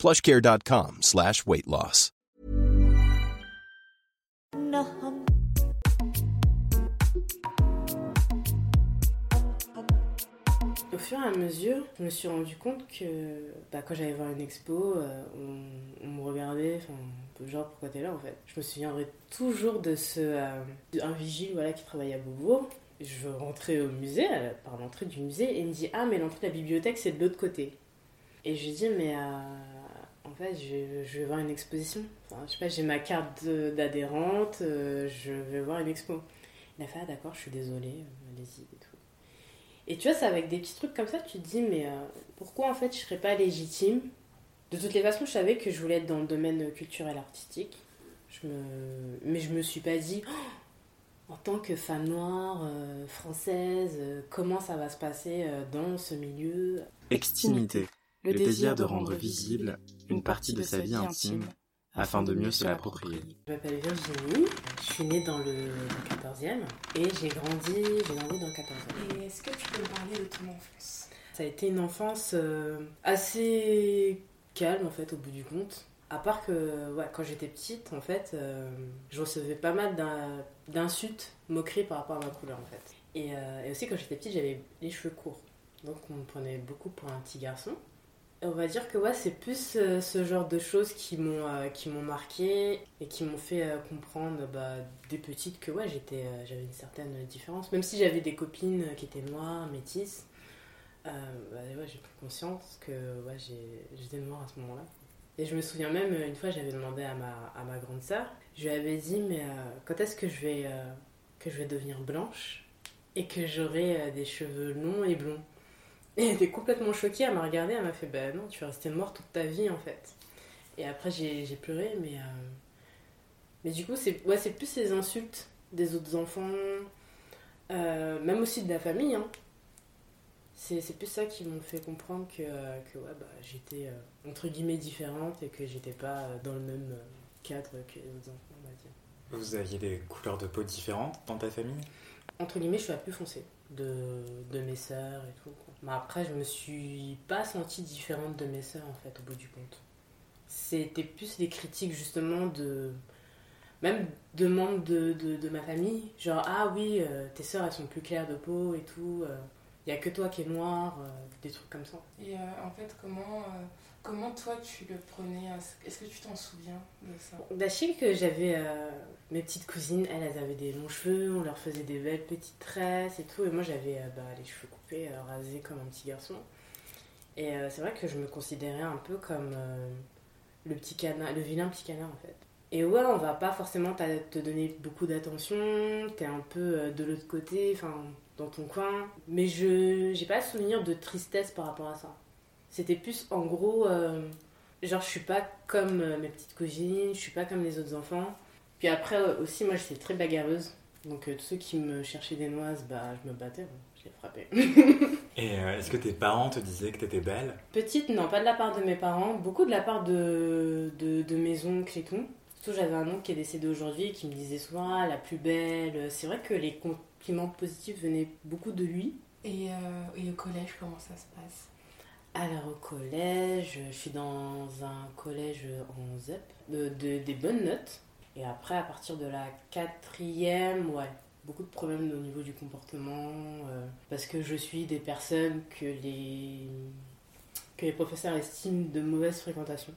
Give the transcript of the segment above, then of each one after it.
plushcare.com slash weight loss. Au fur et à mesure, je me suis rendu compte que bah, quand j'allais voir une expo, euh, on, me regardait, enfin, genre pourquoi t'es là en fait. Je me souviendrai toujours de ce euh, un vigile voilà qui travaillait à Beaubourg. Je rentrais au musée, par l'entrée du musée, et il me dit ah mais l'entrée de la bibliothèque c'est de l'autre côté. Et je lui dis mais euh, je, vais voir une exposition. Je sais pas, j'ai ma carte d'adhérente, euh, je vais voir une expo. Il a fait ah d'accord, je suis désolée, euh, allez-y et tu vois, c'est avec des petits trucs comme ça, tu te dis, mais euh, pourquoi en fait je serais pas légitime? De toutes les façons, je savais que je voulais être dans le domaine culturel artistique. Mais je me suis pas dit, Oh, en tant que femme noire, française, comment ça va se passer dans ce milieu? Extimité, le désir de rendre visible une partie de sa vie intime afin de mieux se l'approprier. Je m'appelle Virginie, je suis née dans le, le 14e et j'ai grandi, j'ai grandi dans le 14e. Et est-ce que tu peux me parler de ton enfance? Ça a été une enfance euh, assez calme en fait au bout du compte. À part que ouais, quand j'étais petite, en fait, euh, je recevais pas mal d'in- d'insultes, moqueries par rapport à ma couleur en fait. Et, euh, et aussi quand j'étais petite, j'avais les cheveux courts. Donc on me prenait beaucoup pour un petit garçon. On va dire que c'est plus euh, ce genre de choses qui m'ont euh, qui m'ont marqué et qui m'ont fait euh, comprendre bah, dès petite que ouais, j'étais j'avais une certaine différence. Même si j'avais des copines qui étaient noires, métisses, bah, ouais, j'ai pris conscience que ouais, j'étais noire à ce moment-là. Et je me souviens même, une fois, j'avais demandé à ma, grande sœur, je lui avais dit, mais quand est-ce que je vais, que je vais devenir blanche et que j'aurai des cheveux longs et blonds? Et elle était complètement choquée, elle m'a regardée, elle m'a fait, bah non, tu vas rester noire toute ta vie en fait. Et après, j'ai pleuré, mais, euh, mais du coup, c'est ouais, c'est plus les insultes des autres enfants, euh, même aussi de la famille. Hein. C'est plus ça qui m'ont fait comprendre que, que ouais, bah, j'étais euh, entre guillemets différente et que j'étais pas dans le même cadre que les autres enfants, on va dire. Vous aviez des couleurs de peau différentes dans ta famille? Entre guillemets, je suis la plus foncée de, de mes sœurs et tout. Mais après, je me suis pas sentie différente de mes sœurs en fait, au bout du compte. C'était plus des critiques justement de. Même de membres de, de, de ma famille. Genre, ah oui, euh, tes sœurs elles sont plus claires de peau et tout. Il y a que toi qui es noir, euh, des trucs comme ça. Et euh, en fait, comment, euh, comment toi tu le prenais Est-ce que tu t'en souviens de ça? Bah, que j'avais euh, mes petites cousines, elles, avaient des longs cheveux, on leur faisait des belles petites tresses et tout, et moi j'avais euh, bah, les cheveux coupés, euh, rasés comme un petit garçon. Et euh, c'est vrai que je me considérais un peu comme euh, le petit canard, le vilain petit canard en fait. Et ouais, on va pas forcément te donner beaucoup d'attention, t'es un peu euh, de l'autre côté, enfin dans ton coin. Mais je j'ai pas souvenir de tristesse par rapport à ça. C'était plus en gros, euh, genre je suis pas comme euh, mes petites cousines, je suis pas comme les autres enfants. Puis après euh, aussi, moi j'étais très bagarreuse. Donc euh, tous ceux qui me cherchaient des noises, bah je me battais, hein, je les frappais. Et euh, est-ce que tes parents te disaient que t'étais belle? Petite, non, pas de la part de mes parents, beaucoup de la part de, de, de mes oncles et tout. Surtout, j'avais un oncle qui est décédé aujourd'hui et qui me disait souvent Ah, la plus belle. C'est vrai que les compliments positifs venaient beaucoup de lui. et, euh, et au collège, comment ça se passe? Alors, au collège, je suis dans un collège en ZEP, de, de- des bonnes notes. Et après, à partir de la quatrième, ouais, beaucoup de problèmes au niveau du comportement. euh, parce que je suis des personnes que les, que les professeurs estiment de mauvaise fréquentation.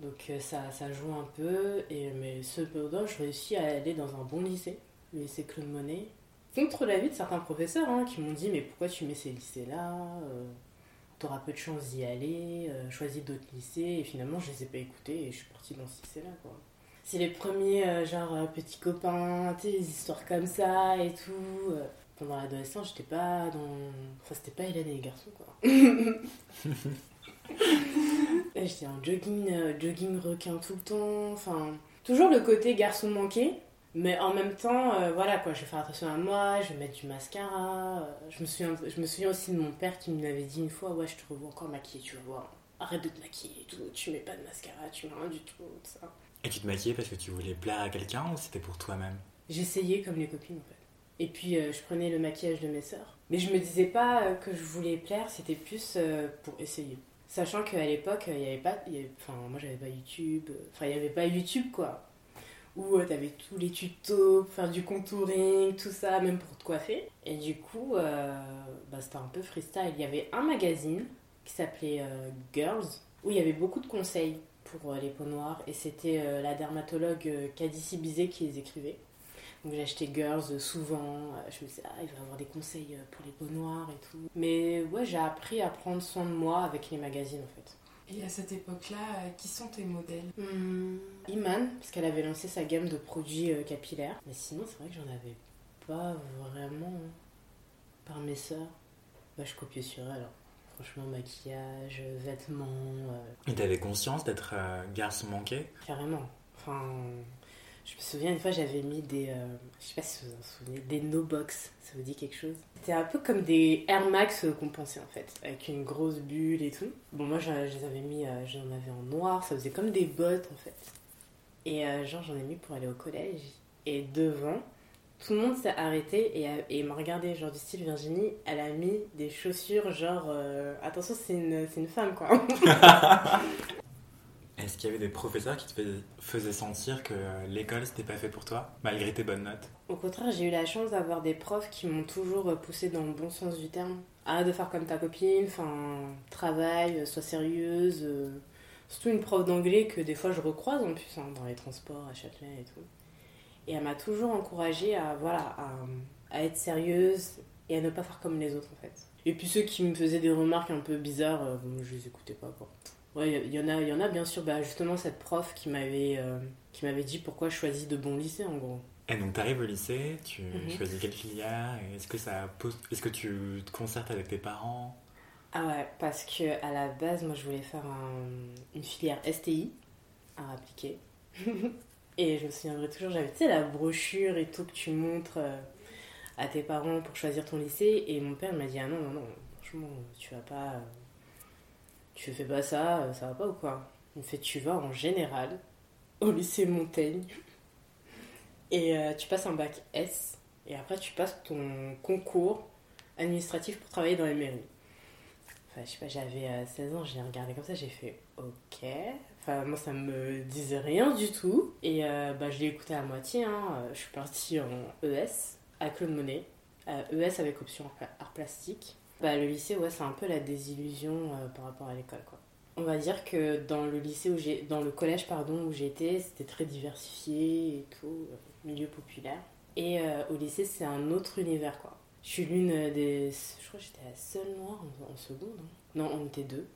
Donc euh, ça, ça joue un peu, et, mais cependant, je réussis à aller dans un bon lycée, le lycée Claude Monet. Contre l'avis de certains professeurs hein, qui m'ont dit Mais pourquoi tu mets ces lycées-là Euh, T'auras peu de chance d'y aller, euh, choisis d'autres lycées. Et finalement, je les ai pas écoutés et je suis partie dans ce lycée-là. quoi. C'est les premiers, euh, genre, euh, petits copains, tu sais, les histoires comme ça et tout. euh. pendant l'adolescence, j'étais pas dans. Enfin, c'était pas Hélène et les garçons, quoi. j'étais en jogging, euh, jogging requin tout le temps. Enfin, toujours le côté garçon manqué. Mais en même temps, euh, voilà quoi, je vais faire attention à moi, je vais mettre du mascara. euh, je, me souviens, je me souviens aussi de mon père qui m'avait dit une fois Ouais, je te revois encore maquillée, tu vas voir. Arrête de te maquiller et tout, tu mets pas de mascara, tu mets rien du tout, tout ça. Et tu te maquillais parce que tu voulais plaire à quelqu'un ou c'était pour toi-même? J'essayais comme les copines en fait. Et puis euh, je prenais le maquillage de mes sœurs. Mais je me disais pas que je voulais plaire, c'était plus pour essayer. Sachant qu'à l'époque, il y avait pas. il y avait- Enfin, moi j'avais pas YouTube. Enfin, il y avait pas YouTube quoi. Où euh, t'avais tous les tutos, pour faire du contouring, tout ça, même pour te coiffer. Et du coup, euh, bah, c'était un peu freestyle. Il y avait un magazine qui s'appelait euh, Girls, où il y avait beaucoup de conseils pour les peaux noires. Et c'était la dermatologue Cadici Bizet qui les écrivait. Donc acheté Girls souvent, je me disais, ah, il va avoir des conseils pour les peaux noires et tout. Mais ouais, j'ai appris à prendre soin de moi avec les magazines en fait. Et à cette époque-là, euh, qui sont tes modèles? Hmm, Iman, parce qu'elle avait lancé sa gamme de produits euh, capillaires. Mais sinon, c'est vrai que j'en avais pas vraiment hein. par mes sœurs. Bah, je copiais sur elle. hein. Franchement, maquillage, euh, vêtements, euh, Et t'avais conscience d'être euh, garçon manqué carrément. Enfin, je me souviens une fois, j'avais mis des. euh, je sais pas si vous vous en souvenez, des no-box. Ça vous dit quelque chose? C'était un peu comme des Air Max euh, compensés en fait, avec une grosse bulle et tout. Bon, moi, je, les avais mis, euh, j'en avais en noir, ça faisait comme des bottes en fait. Et euh, genre, j'en ai mis pour aller au collège. Et devant, tout le monde s'est arrêté et, et m'a regardé, genre du style Virginie, elle a mis des chaussures, genre. euh, attention, c'est une, une femme quoi. Est-ce qu'il y avait des professeurs qui te fais- faisaient sentir que euh, l'école c'était pas fait pour toi, malgré tes bonnes notes? Au contraire, j'ai eu la chance d'avoir des profs qui m'ont toujours poussé dans le bon sens du terme. Arrête de faire comme ta copine, enfin, travaille, euh, sois sérieuse. euh, Surtout une prof d'anglais que des fois je recroise en plus hein, dans les transports à Châtelet et tout. Et elle m'a toujours encouragée à, voilà, à, à être sérieuse et à ne pas faire comme les autres en fait. Et puis ceux qui me faisaient des remarques un peu bizarres, euh, bon, je les écoutais pas quoi. Ouais, il y, en a, il y en a bien sûr. Bah, justement cette prof qui m'avait euh, qui m'avait dit pourquoi je choisis de bons lycées en gros. Et donc t'arrives au lycée, tu Mhm. choisis quelle filière, est-ce que ça pose... Est-ce que tu te concertes avec tes parents? Ah ouais, parce que à la base, moi, je voulais faire un- une filière STI à appliquer. et je me souviendrai toujours, j'avais, tu sais, la brochure et tout que tu montres euh, à tes parents pour choisir ton lycée. Et mon père m'a dit, ah non, non, non, franchement, tu vas pas... euh, tu fais pas ça, euh, ça va pas ou quoi? Il me fait, tu vas en général au lycée Montaigne. Et euh, tu passes un bac S. Et après, tu passes ton concours administratif pour travailler dans les mairies. Enfin, je sais pas, j'avais euh, 16 ans, j'ai regardé comme ça, j'ai fait ok. Enfin, moi, ça me disait rien du tout. Et euh, bah, je l'ai écouté à moitié. Hein. Euh, Je suis partie en ES à Claude Monet. Euh, ES avec option art plastique. Bah, le lycée, ouais, c'est un peu la désillusion euh, par rapport à l'école, quoi. On va dire que dans le lycée où j'ai, dans le collège pardon où j'étais, c'était très diversifié et tout, euh, milieu populaire. Et euh, au lycée, c'est un autre univers, quoi. Je suis l'une des. Je crois que j'étais la seule noire en, en seconde. hein. Non, on était deux.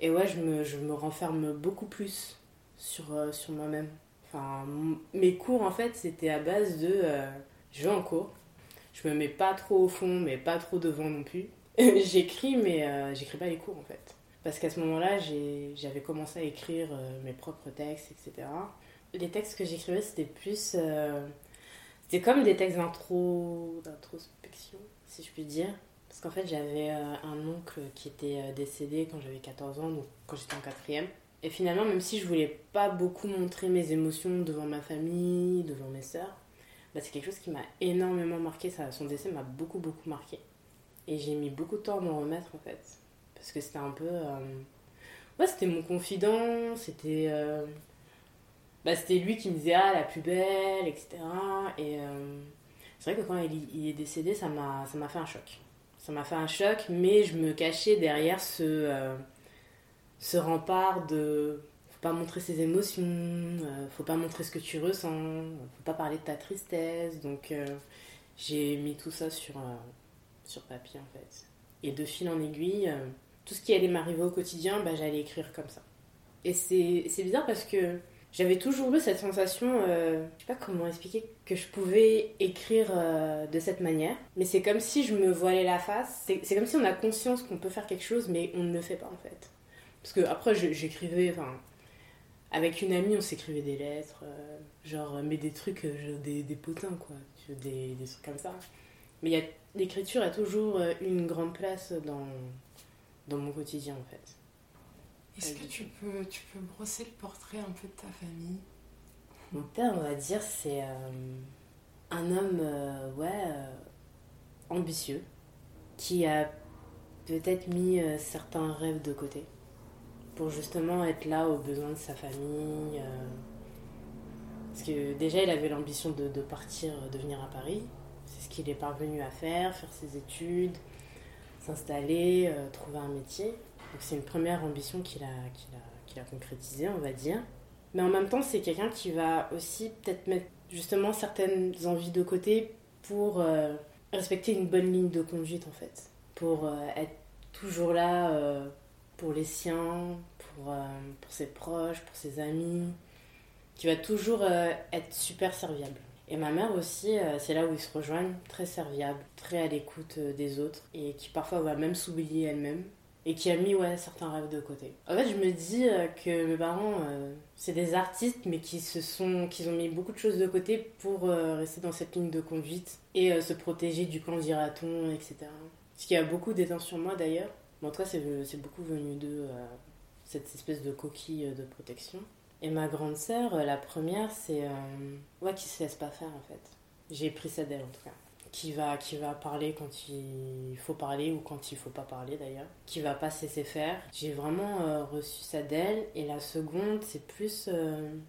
Et ouais, je me, je me renferme beaucoup plus sur, sur moi-même. Enfin, mes cours, en fait, c'était à base de. je vais en cours. Je me mets pas trop au fond, mais pas trop devant non plus. j'écris, mais euh, j'écris pas les cours, en fait. Parce qu'à ce moment-là, j'avais commencé à écrire euh, mes propres textes, etc. Les textes que j'écrivais, c'était plus. euh, c'était comme des textes d'intro, d'introspection, si je puis dire. Parce qu'en fait, j'avais un oncle qui était décédé quand j'avais 14 ans, donc quand j'étais en quatrième. Et finalement, même si je voulais pas beaucoup montrer mes émotions devant ma famille, devant mes sœurs, bah, c'est quelque chose qui m'a énormément marqué. Son décès m'a beaucoup, beaucoup marqué. Et j'ai mis beaucoup de temps à m'en remettre, en fait. Parce que c'était un peu... euh, Ouais, c'était mon confident, c'était... euh, bah, c'était lui qui me disait ah la plus belle etc et euh, c'est vrai que quand il, est décédé ça m'a fait un choc. Ça m'a fait un choc mais je me cachais derrière ce ce rempart de faut pas montrer ses émotions faut pas montrer ce que tu ressens faut pas parler de ta tristesse. Donc j'ai mis tout ça sur sur papier en fait et de fil en aiguille euh, tout ce qui allait m'arriver au quotidien bah, j'allais écrire comme ça et c'est bizarre parce que j'avais toujours eu cette sensation, euh, je sais pas comment expliquer, que je pouvais écrire euh, de cette manière. Mais c'est comme si je me voilais la face. C'est comme si on a conscience qu'on peut faire quelque chose, mais on ne le fait pas en fait. Parce que après, j'écrivais, enfin, avec une amie, on s'écrivait des lettres, genre, mais des trucs, des, des potins, quoi, des, des trucs comme ça. Mais l'écriture a toujours euh, une grande place dans, dans mon quotidien, en fait. Est-ce que tu peux, tu peux brosser le portrait un peu de ta famille? Mon père, on va dire, c'est un homme, ouais, ambitieux, qui a peut-être mis certains rêves de côté pour justement être là aux besoins de sa famille. Euh. parce que déjà, il avait l'ambition de, partir, de venir à Paris. Qu'il est parvenu à faire, faire ses études, s'installer, euh, trouver un métier. Donc c'est une première ambition qu'il a, qu'il a, qu'il a concrétisée, on va dire. Mais en même temps, c'est quelqu'un qui va aussi peut-être mettre justement certaines envies de côté pour euh, respecter une bonne ligne de conduite en fait. Pour être toujours là pour les siens, pour, euh, pour ses proches, pour ses amis, qui va toujours euh, être super serviable. Et ma mère aussi, euh, c'est là où ils se rejoignent, très serviable, très à l'écoute des autres, et qui parfois va même s'oublier elle-même, et qui a mis ouais, certains rêves de côté. En fait, je me dis que mes parents, c'est des artistes, mais qui se sont, ont mis beaucoup de choses de côté pour rester dans cette ligne de conduite et se protéger du camp dira-t-on, etc. Ce qui a beaucoup d'éteint sur moi d'ailleurs, en tout cas, c'est beaucoup venu de euh, cette espèce de coquille de protection. Et ma grande sœur, euh, la première, c'est. Euh, ouais, qui se laisse pas faire en fait. J'ai pris ça d'elle en tout cas. Qui va, qui va parler quand il faut parler ou quand il faut pas parler d'ailleurs. Qui va pas cesser faire. J'ai vraiment reçu ça d'elle. Et la seconde, c'est plus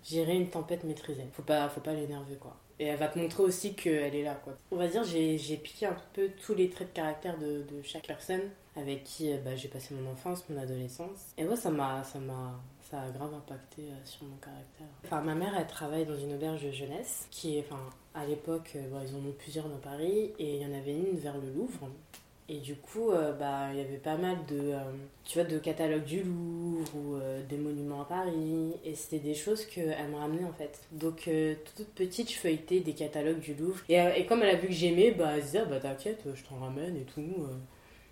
gérer une tempête maîtrisée. Faut pas, faut pas l'énerver quoi. Et elle va te montrer aussi qu'elle est là. Quoi. On va dire, j'ai piqué un peu tous les traits de caractère de, de chaque personne avec qui euh, bah, j'ai passé mon enfance, mon adolescence. Et ouais, ça m'a, ça m'a, ça a grave impacté euh, sur mon caractère. Enfin, ma mère, elle travaille dans une auberge jeunesse qui enfin, à l'époque, euh, ils en ont plusieurs dans Paris et il y en avait une vers le Louvre. Et du coup, bah, il y avait pas mal de, tu vois, de catalogues du Louvre ou des monuments à Paris. Et c'était des choses qu'elle me ramenait en fait. Donc, toute petite, je feuilletais des catalogues du Louvre. Et, comme elle a vu que j'aimais, bah, elle se disait, ah, bah t'inquiète, je t'en ramène et tout.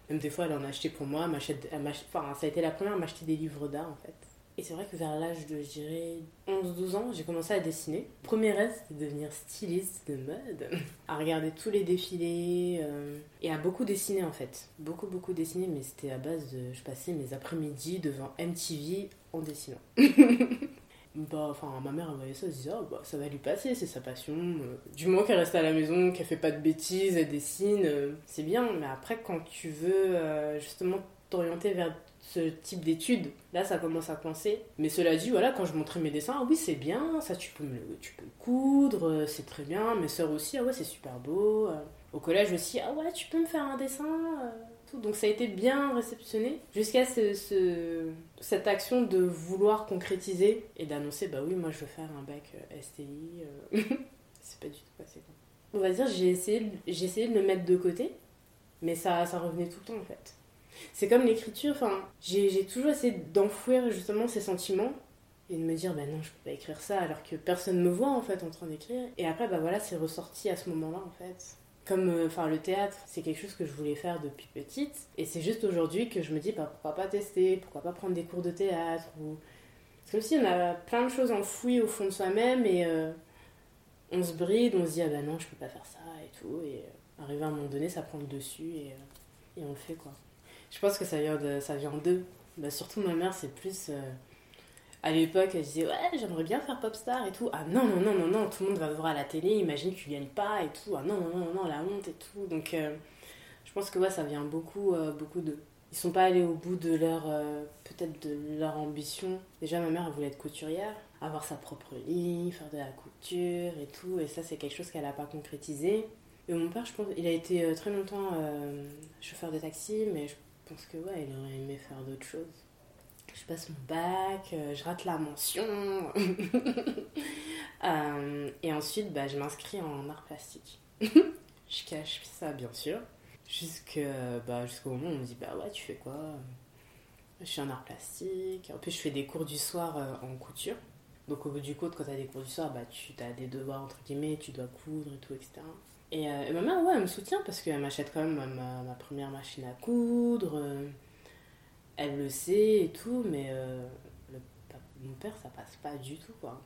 Même des fois, elle en a acheté pour moi. enfin, ça a été la première à m'acheter des livres d'art, en fait. Et c'est vrai que vers l'âge de, je dirais, 11-12 ans, j'ai commencé à dessiner. Premier rêve, c'était de devenir styliste de mode. à regarder tous les défilés. Euh, et à beaucoup dessiner, en fait. Beaucoup, beaucoup dessiner, mais c'était à base de... Je passais mes après-midi devant MTV en dessinant. bah, enfin, ma mère, elle voyait ça, elle disait, oh, bah, ça va lui passer, c'est sa passion. Euh, du moment qu'elle reste à la maison, qu'elle fait pas de bêtises, elle dessine, euh, c'est bien. Mais après, quand tu veux justement t'orienter vers ce type d'études, là, ça commence à coincer. Mais cela dit, voilà, quand je montrais mes dessins, ah oui, c'est bien, ça, tu peux, le, tu peux coudre, c'est très bien. Mes soeurs aussi, ah ouais, c'est super beau. Au collège aussi, ah ouais, tu peux me faire un dessin donc ça a été bien réceptionné jusqu'à ce, cette action de vouloir concrétiser et d'annoncer bah oui, moi je veux faire un bac euh, STI. Euh. c'est pas du tout passé. On va dire, j'ai essayé, essayé de me mettre de côté, mais ça, ça revenait tout le temps en fait. C'est comme l'écriture, enfin, j'ai toujours essayé d'enfouir justement ces sentiments et de me dire bah non je peux pas écrire ça alors que personne me voit en fait en train d'écrire. Et après bah voilà c'est ressorti à ce moment là en fait. Comme euh, enfin le théâtre c'est quelque chose que je voulais faire depuis petite. Et c'est juste aujourd'hui que je me dis bah, pourquoi pas tester pourquoi pas prendre des cours de théâtre ou c'est comme si on a plein de choses enfouies au fond de soi-même et euh, on se bride on se dit ah bah non je peux pas faire ça et tout. Et euh, arrivé à un moment donné ça prend le dessus et, et on le fait quoi je pense que ça vient de ça vient d'eux bah, surtout ma mère c'est plus à l'époque, elle disait ouais, j'aimerais bien faire popstar et tout. Ah non, non, non, non, non, tout le monde va voir à la télé, imagine que tu pas et tout. Ah non, non, non, non, la honte et tout. Donc euh, je pense que ouais, ça vient beaucoup, euh, beaucoup de. Ils sont pas allés au bout de leur, euh, peut-être de leur ambition. Déjà, ma mère, elle voulait être couturière, avoir sa propre ligne, faire de la couture et tout. Et ça, c'est quelque chose qu'elle a pas concrétisé. Et mon père, je pense, il a été très longtemps chauffeur de taxi, mais je pense que ouais, il aurait aimé faire d'autres choses je passe mon bac, euh, je rate la mention. Euh, et ensuite, bah, je m'inscris en art plastique. je cache ça, bien sûr. Bah, jusqu'au moment où on me dit Bah ouais, tu fais quoi? Je suis en art plastique. En plus, je fais des cours du soir euh, en couture. Donc, au bout du compte, quand tu as des cours du soir, bah, tu as des devoirs, entre guillemets, tu dois coudre et tout, etc. Et, ma mère, ouais, elle me soutient parce qu'elle m'achète quand même ma, première machine à coudre elle le sait et tout, mais euh, mon père, ça passe pas du tout, quoi.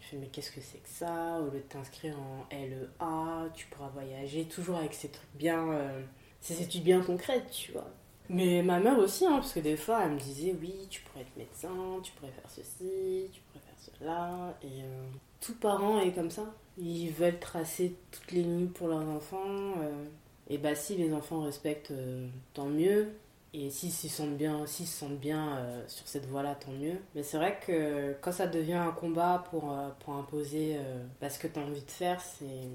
Je fais, mais qu'est-ce que c'est que ça? Au lieu de t'inscrire en LEA, tu pourras voyager, toujours avec ces trucs bien. Euh, ces études bien concrètes, tu vois. Mais ma mère aussi, hein, parce que des fois, elle me disait, oui, tu pourrais être médecin, tu pourrais faire ceci, tu pourrais faire cela. Et euh, tout parent est comme ça. Ils veulent tracer toutes les lignes pour leurs enfants. et bah, si les enfants respectent, tant mieux. Et s'ils se sentent bien, s'ils se sentent bien euh, sur cette voie-là, tant mieux. Mais c'est vrai que quand ça devient un combat pour, euh, pour imposer euh, bah, ce que tu as envie de faire,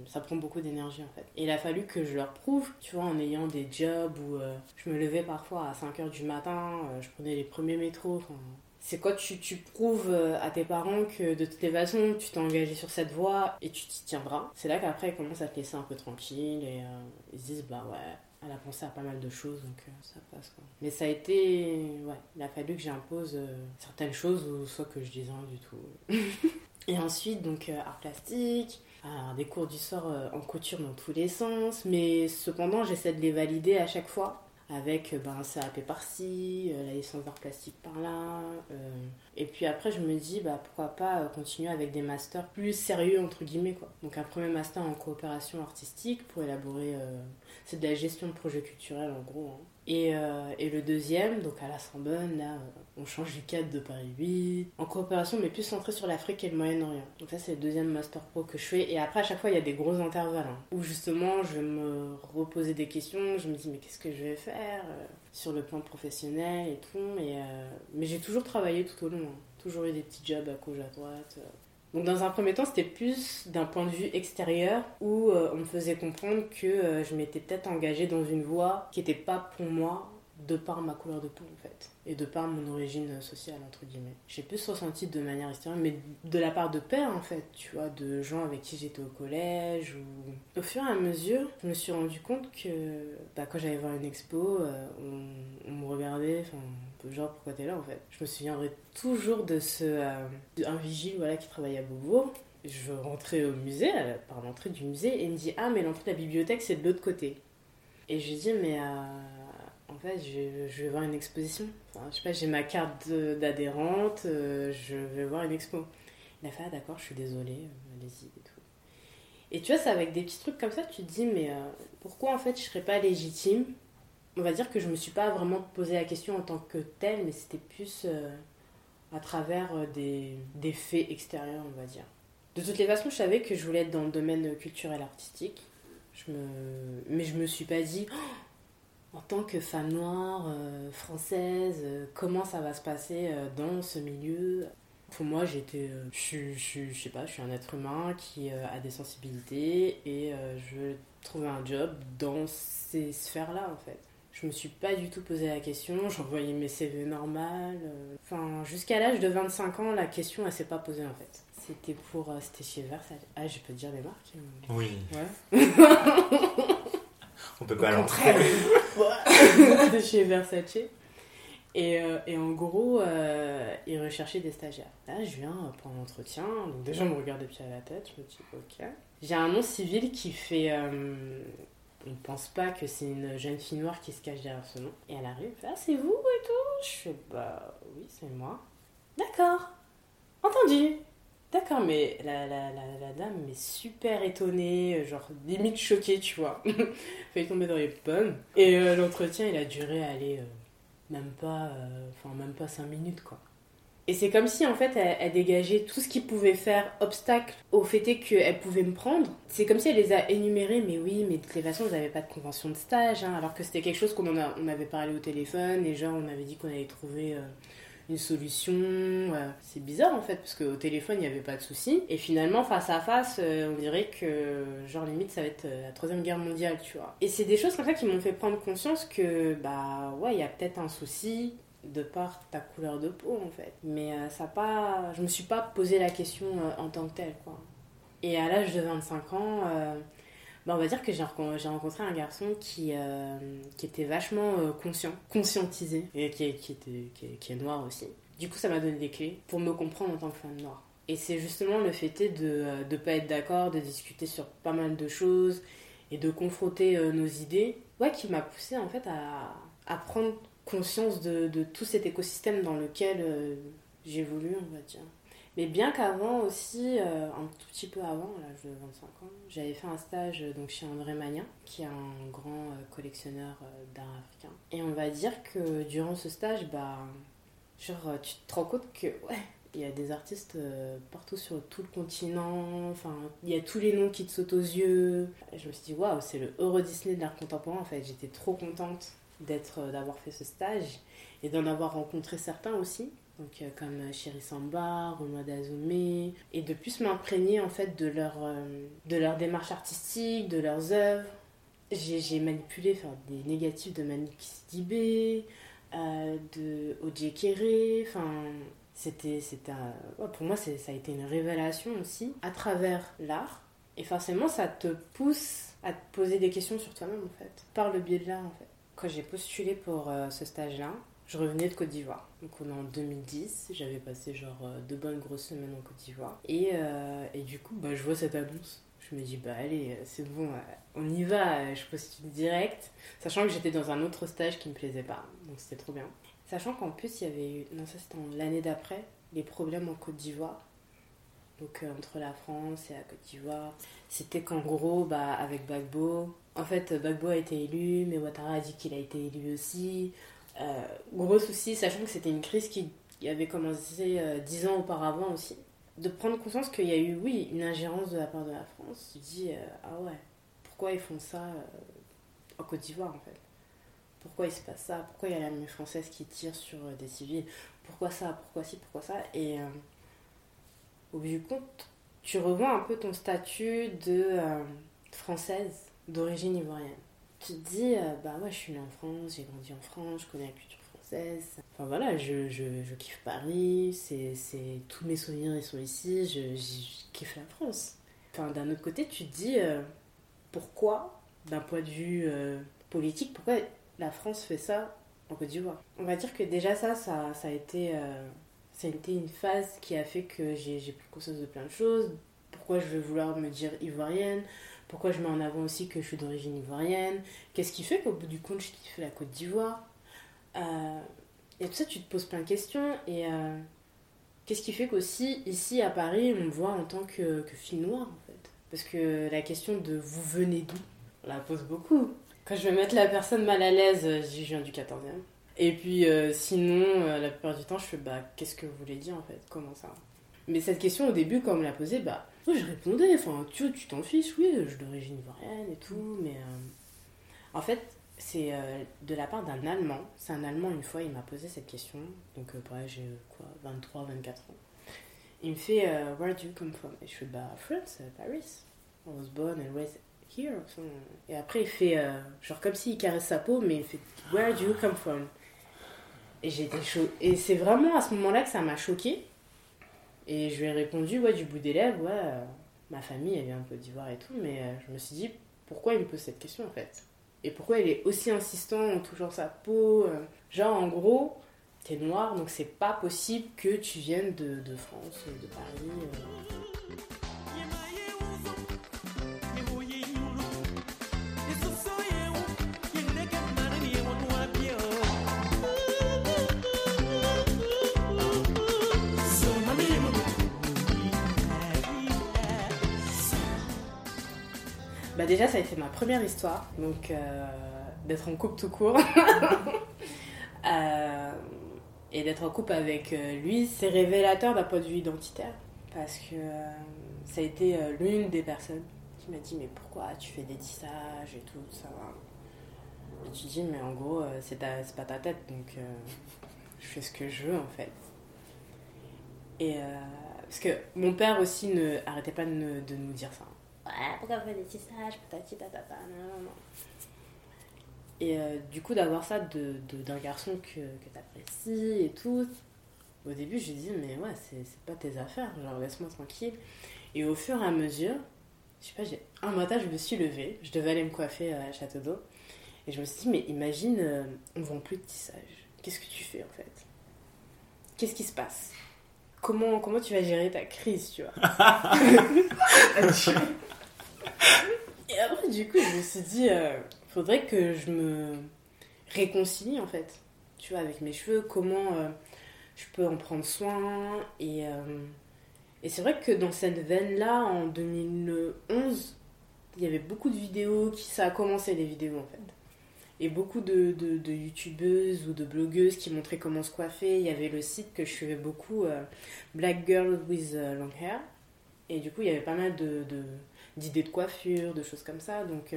ça prend beaucoup d'énergie en fait. Et il a fallu que je leur prouve, tu vois, en ayant des jobs où je me levais parfois à 5h du matin, je prenais les premiers métros. C'est quand tu, tu, prouves à tes parents que de toutes les façons, tu t'es engagé sur cette voie et tu t'y tiendras? C'est là qu'après, ils commencent à te laisser un peu tranquille et ils se disent, bah ouais, elle a pensé à pas mal de choses, donc euh, ça passe. Quoi. Mais ça a été. Ouais, il a fallu que j'impose euh, certaines choses, ou soit que je dise rien du tout. Et ensuite, donc, euh, art plastique, des cours du sort en couture dans tous les sens, mais cependant, j'essaie de les valider à chaque fois avec ben, un CAP par-ci, la licence d'art plastique par-là. et puis après, je me dis, bah, pourquoi pas continuer avec des masters plus sérieux, entre guillemets. Quoi. Donc un premier master en coopération artistique pour élaborer c'est de la gestion de projet culturel en gros. Hein. Et, euh, et, le deuxième, donc à la Sorbonne, là, euh, on change du cadre de Paris 8, en coopération, mais plus centré sur l'Afrique et le Moyen-Orient. Donc ça, c'est le deuxième Master Pro que je fais. Et après, à chaque fois, il y a des gros intervalles, hein, où justement, je me reposer des questions, je me dis, mais qu'est-ce que je vais faire euh, sur le plan professionnel et tout. Et, mais j'ai toujours travaillé tout au long, hein. toujours eu des petits jobs à gauche, à droite. Donc dans un premier temps, c'était plus d'un point de vue extérieur où euh, on me faisait comprendre que euh, je m'étais peut-être engagée dans une voie qui n'était pas pour moi de par ma couleur de peau en fait et de par mon origine sociale entre guillemets. J'ai plus ressenti de manière extérieure mais de la part de pères en fait, tu vois, de gens avec qui j'étais au collège ou au fur et à mesure, je me suis rendu compte que bah, quand j'allais voir une expo, euh, on, me regardait, genre pourquoi t'es là en fait? Je me souviendrai toujours de ce euh, un vigile voilà qui travaillait à Beaubourg. Je rentrais au musée, par l'entrée du musée, et il me dit ah mais l'entrée de la bibliothèque c'est de l'autre côté. Et je lui dis mais euh, en fait je, vais voir une exposition. Je sais pas j'ai ma carte d'adhérente, euh, je vais voir une expo. Il a fait ah d'accord je suis désolée, allez-y et tout. Et tu vois c'est avec des petits trucs comme ça tu te dis mais pourquoi en fait je serais pas légitime on va dire que je me suis pas vraiment posé la question en tant que telle, mais c'était plus euh, à travers euh, des, faits extérieurs, on va dire. De toutes les façons, je savais que je voulais être dans le domaine culturel artistique. Je me... Mais je me suis pas dit, oh, en tant que femme noire, euh, française, comment ça va se passer dans ce milieu? Pour moi, j'étais. je, je, sais pas, je suis un être humain qui a des sensibilités et je trouver un job dans ces sphères-là, en fait. Je me suis pas du tout posé la question, j'envoyais mes CV normal. Euh. Enfin, jusqu'à l'âge de 25 ans, la question, elle s'est pas posée en fait. C'était pour. Euh, c'était chez Versace. Ah, je peux te dire les marques Oui. Ouais. On peut pas l'entrer. C'était chez Versace. Et, euh, et, en gros, ils recherchaient des stagiaires. Là, je viens pour un entretien. Donc, déjà, on me regarde des pieds à la tête. Je me dis, ok. J'ai un nom civil qui fait on ne pense pas que c'est une jeune fille noire qui se cache derrière ce nom. Et elle arrive, ah c'est vous et tout? Je fais, bah oui, c'est moi. D'accord, entendu. D'accord, mais la, la, la, dame est super étonnée, genre limite choquée, tu vois. Fait tomber dans les pommes. Et euh, l'entretien, il a duré, aller euh, même pas, euh, enfin, même pas 5 minutes, quoi. Et c'est comme si en fait elle, dégageait tout ce qui pouvait faire obstacle au fait qu'elle pouvait me prendre. C'est comme si elle les a énumérés, mais oui, mais de toutes les façons, vous n'avez pas de convention de stage, hein, alors que c'était quelque chose qu'on on avait parlé au téléphone, et genre on avait dit qu'on allait trouver euh, une solution. Euh. c'est bizarre en fait, parce qu'au téléphone il n'y avait pas de souci, et finalement face à face, euh, on dirait que genre limite ça va être la troisième guerre mondiale, tu vois. Et c'est des choses comme ça qui m'ont fait prendre conscience que bah ouais, il y a peut-être un souci, de par ta couleur de peau en fait. Mais euh, ça pas, je me suis pas posé la question euh, en tant que telle quoi. Et à l'âge de 25 ans, euh, bah, on va dire que j'ai rencontré un garçon qui, qui était vachement conscient, conscientisé et qui, qui, était, qui, est, noir aussi. Du coup, ça m'a donné des clés pour me comprendre en tant que femme noire. Et c'est justement le fait de ne pas être d'accord, de discuter sur pas mal de choses et de confronter nos idées, ouais, qui m'a poussé en fait à, à prendre conscience de, tout cet écosystème dans lequel euh, j'évolue, on va dire. Mais bien qu'avant aussi, euh, un tout petit peu avant, à l'âge de 25 ans, j'avais fait un stage donc, chez André Magnin, qui est un grand euh, collectionneur d'art africain. Et on va dire que durant ce stage, bah, genre, tu te rends compte que, ouais, il y a des artistes partout sur tout le continent, enfin, il y a tous les noms qui te sautent aux yeux. Je me suis dit, waouh, c'est le Euro Disney de l'art contemporain, en fait. J'étais trop contente d'être euh, d'avoir fait ce stage et d'en avoir rencontré certains aussi donc euh, comme Chéri Samba, Roma Dazumé et de plus m'imprégner en fait de leur euh, de leur démarche artistique, de leurs œuvres. J'ai manipulé enfin, des négatifs de Manu Dibé, de Oje Kéré, enfin c'était c'était pour moi ça a été une révélation aussi à travers l'art et forcément ça te pousse à te poser des questions sur toi-même en fait par le biais de l'art en fait quand j'ai postulé pour euh, ce stage-là, je revenais de Côte d'Ivoire. Donc on est en 2010, j'avais passé genre euh, deux bonnes grosses semaines en Côte d'Ivoire. Et, euh, et, du coup, bah, je vois cette annonce. Je me dis, bah allez, c'est bon, on y va, je postule direct. Sachant que j'étais dans un autre stage qui me plaisait pas, donc c'était trop bien. Sachant qu'en plus, il y avait eu, non ça c'était l'année d'après, les problèmes en Côte d'Ivoire. Donc entre la France et la Côte d'Ivoire. C'était qu'en gros, bah, avec Bagbo, en fait, Bagbo a été élu, mais Ouattara a dit qu'il a été élu aussi. Euh, gros souci, sachant que c'était une crise qui avait commencé euh, dix ans auparavant aussi. De prendre conscience qu'il y a eu, oui, une ingérence de la part de la France. Tu dis, euh, ah ouais, pourquoi ils font ça en Côte d'Ivoire en fait? Pourquoi il se passe ça? Pourquoi il y a l'armée française qui tire sur des civils? Pourquoi ça? Pourquoi ci? Pourquoi ça? Et au bout du compte, tu revois un peu ton statut de française d'origine ivoirienne. Tu te dis, euh, bah ouais, je suis née en France, j'ai grandi en France, je connais la culture française. Enfin voilà, je, je, kiffe Paris, c'est, tous mes souvenirs ils sont ici, je, kiffe la France. Enfin, d'un autre côté, tu te dis, euh, pourquoi, d'un point de vue euh, politique, pourquoi la France fait ça en Côte d'Ivoire? On va dire que déjà ça, ça, ça a été... ça a été une phase qui a fait que j'ai, j'ai pris conscience de plein de choses. Pourquoi je veux vouloir me dire ivoirienne? Pourquoi je mets en avant aussi que je suis d'origine ivoirienne? Qu'est-ce qui fait qu'au bout du compte, je kiffe la Côte d'Ivoire? Euh, Et tout ça, tu te poses plein de questions. Et euh, qu'est-ce qui fait qu'aussi, ici à Paris, on me voit en tant que, que fille noire, en fait? Parce que la question de vous venez d'où? On la pose beaucoup. Quand je vais mettre la personne mal à l'aise, je viens du 14e. Et puis euh, sinon, la plupart du temps, je fais bah qu'est-ce que vous voulez dire en fait? Comment ça? Mais cette question au début, quand on me l'a posée, bah oui, je répondais, enfin, tu tu t'en fiches, oui, je suis d'origine ivoirienne et tout, mais euh, en fait, c'est euh, de la part d'un Allemand. C'est un Allemand, une fois, il m'a posé cette question, donc euh, j'ai quoi, 23, 24 ans. Il me fait, Where do you come from? Et je fais, bah, France, Paris. I was born and raised here. Et après, il fait, genre comme s'il caresse sa peau, mais il fait, Where do you come from? Et j'étais chaud. Et c'est vraiment à ce moment-là que ça m'a choqué et je lui ai répondu, ouais, du bout des lèvres, ouais, euh, ma famille, elle vient un peu d'Ivoire et tout, mais euh, je me suis dit, pourquoi il me pose cette question en fait? Et pourquoi il est aussi insistant en touchant sa peau euh, Genre, en gros, t'es noir, donc c'est pas possible que tu viennes de, de France, de Paris. Bah, déjà, ça a été ma première histoire, donc euh, d'être en couple tout court. Euh, et d'être en couple avec euh, lui, c'est révélateur d'un point de vue identitaire. Parce que ça a été l'une des personnes qui m'a dit Mais pourquoi tu fais des tissages et tout ça? Et tu dis Mais en gros, c'est pas ta tête, donc je fais ce que je veux en fait. Et parce que mon père aussi ne arrêtait pas de nous dire ça ouais, pourquoi vous des tissages, patati patata, non, non. Et euh, du coup, d'avoir ça d'un de, garçon que, que t'apprécies et tout, au début, je dis, mais ouais, c'est pas tes affaires, genre laisse-moi tranquille. Et au fur et à mesure, je sais pas, un matin, je me suis levée, je devais aller me coiffer à Château d'Eau, et je me suis dit, mais imagine, euh, on vend plus de tissage. Qu'est-ce que tu fais en fait? Qu'est-ce qui se passe? Comment, comment tu vas gérer ta crise, tu vois Et après, du coup, je me suis dit, euh, faudrait que je me réconcilie, en fait. tu vois, avec mes cheveux, comment euh, je peux en prendre soin. Et, euh, et c'est vrai que dans cette veine-là, en 2011, il y avait beaucoup de vidéos qui. Ça a commencé les vidéos en fait. Et beaucoup de, de, youtubeuses ou de blogueuses qui montraient comment se coiffer. Il y avait le site que je suivais beaucoup, euh, Black Girl with Long Hair. Et du coup, il y avait pas mal de, d'idées de, coiffure, de choses comme ça. Donc,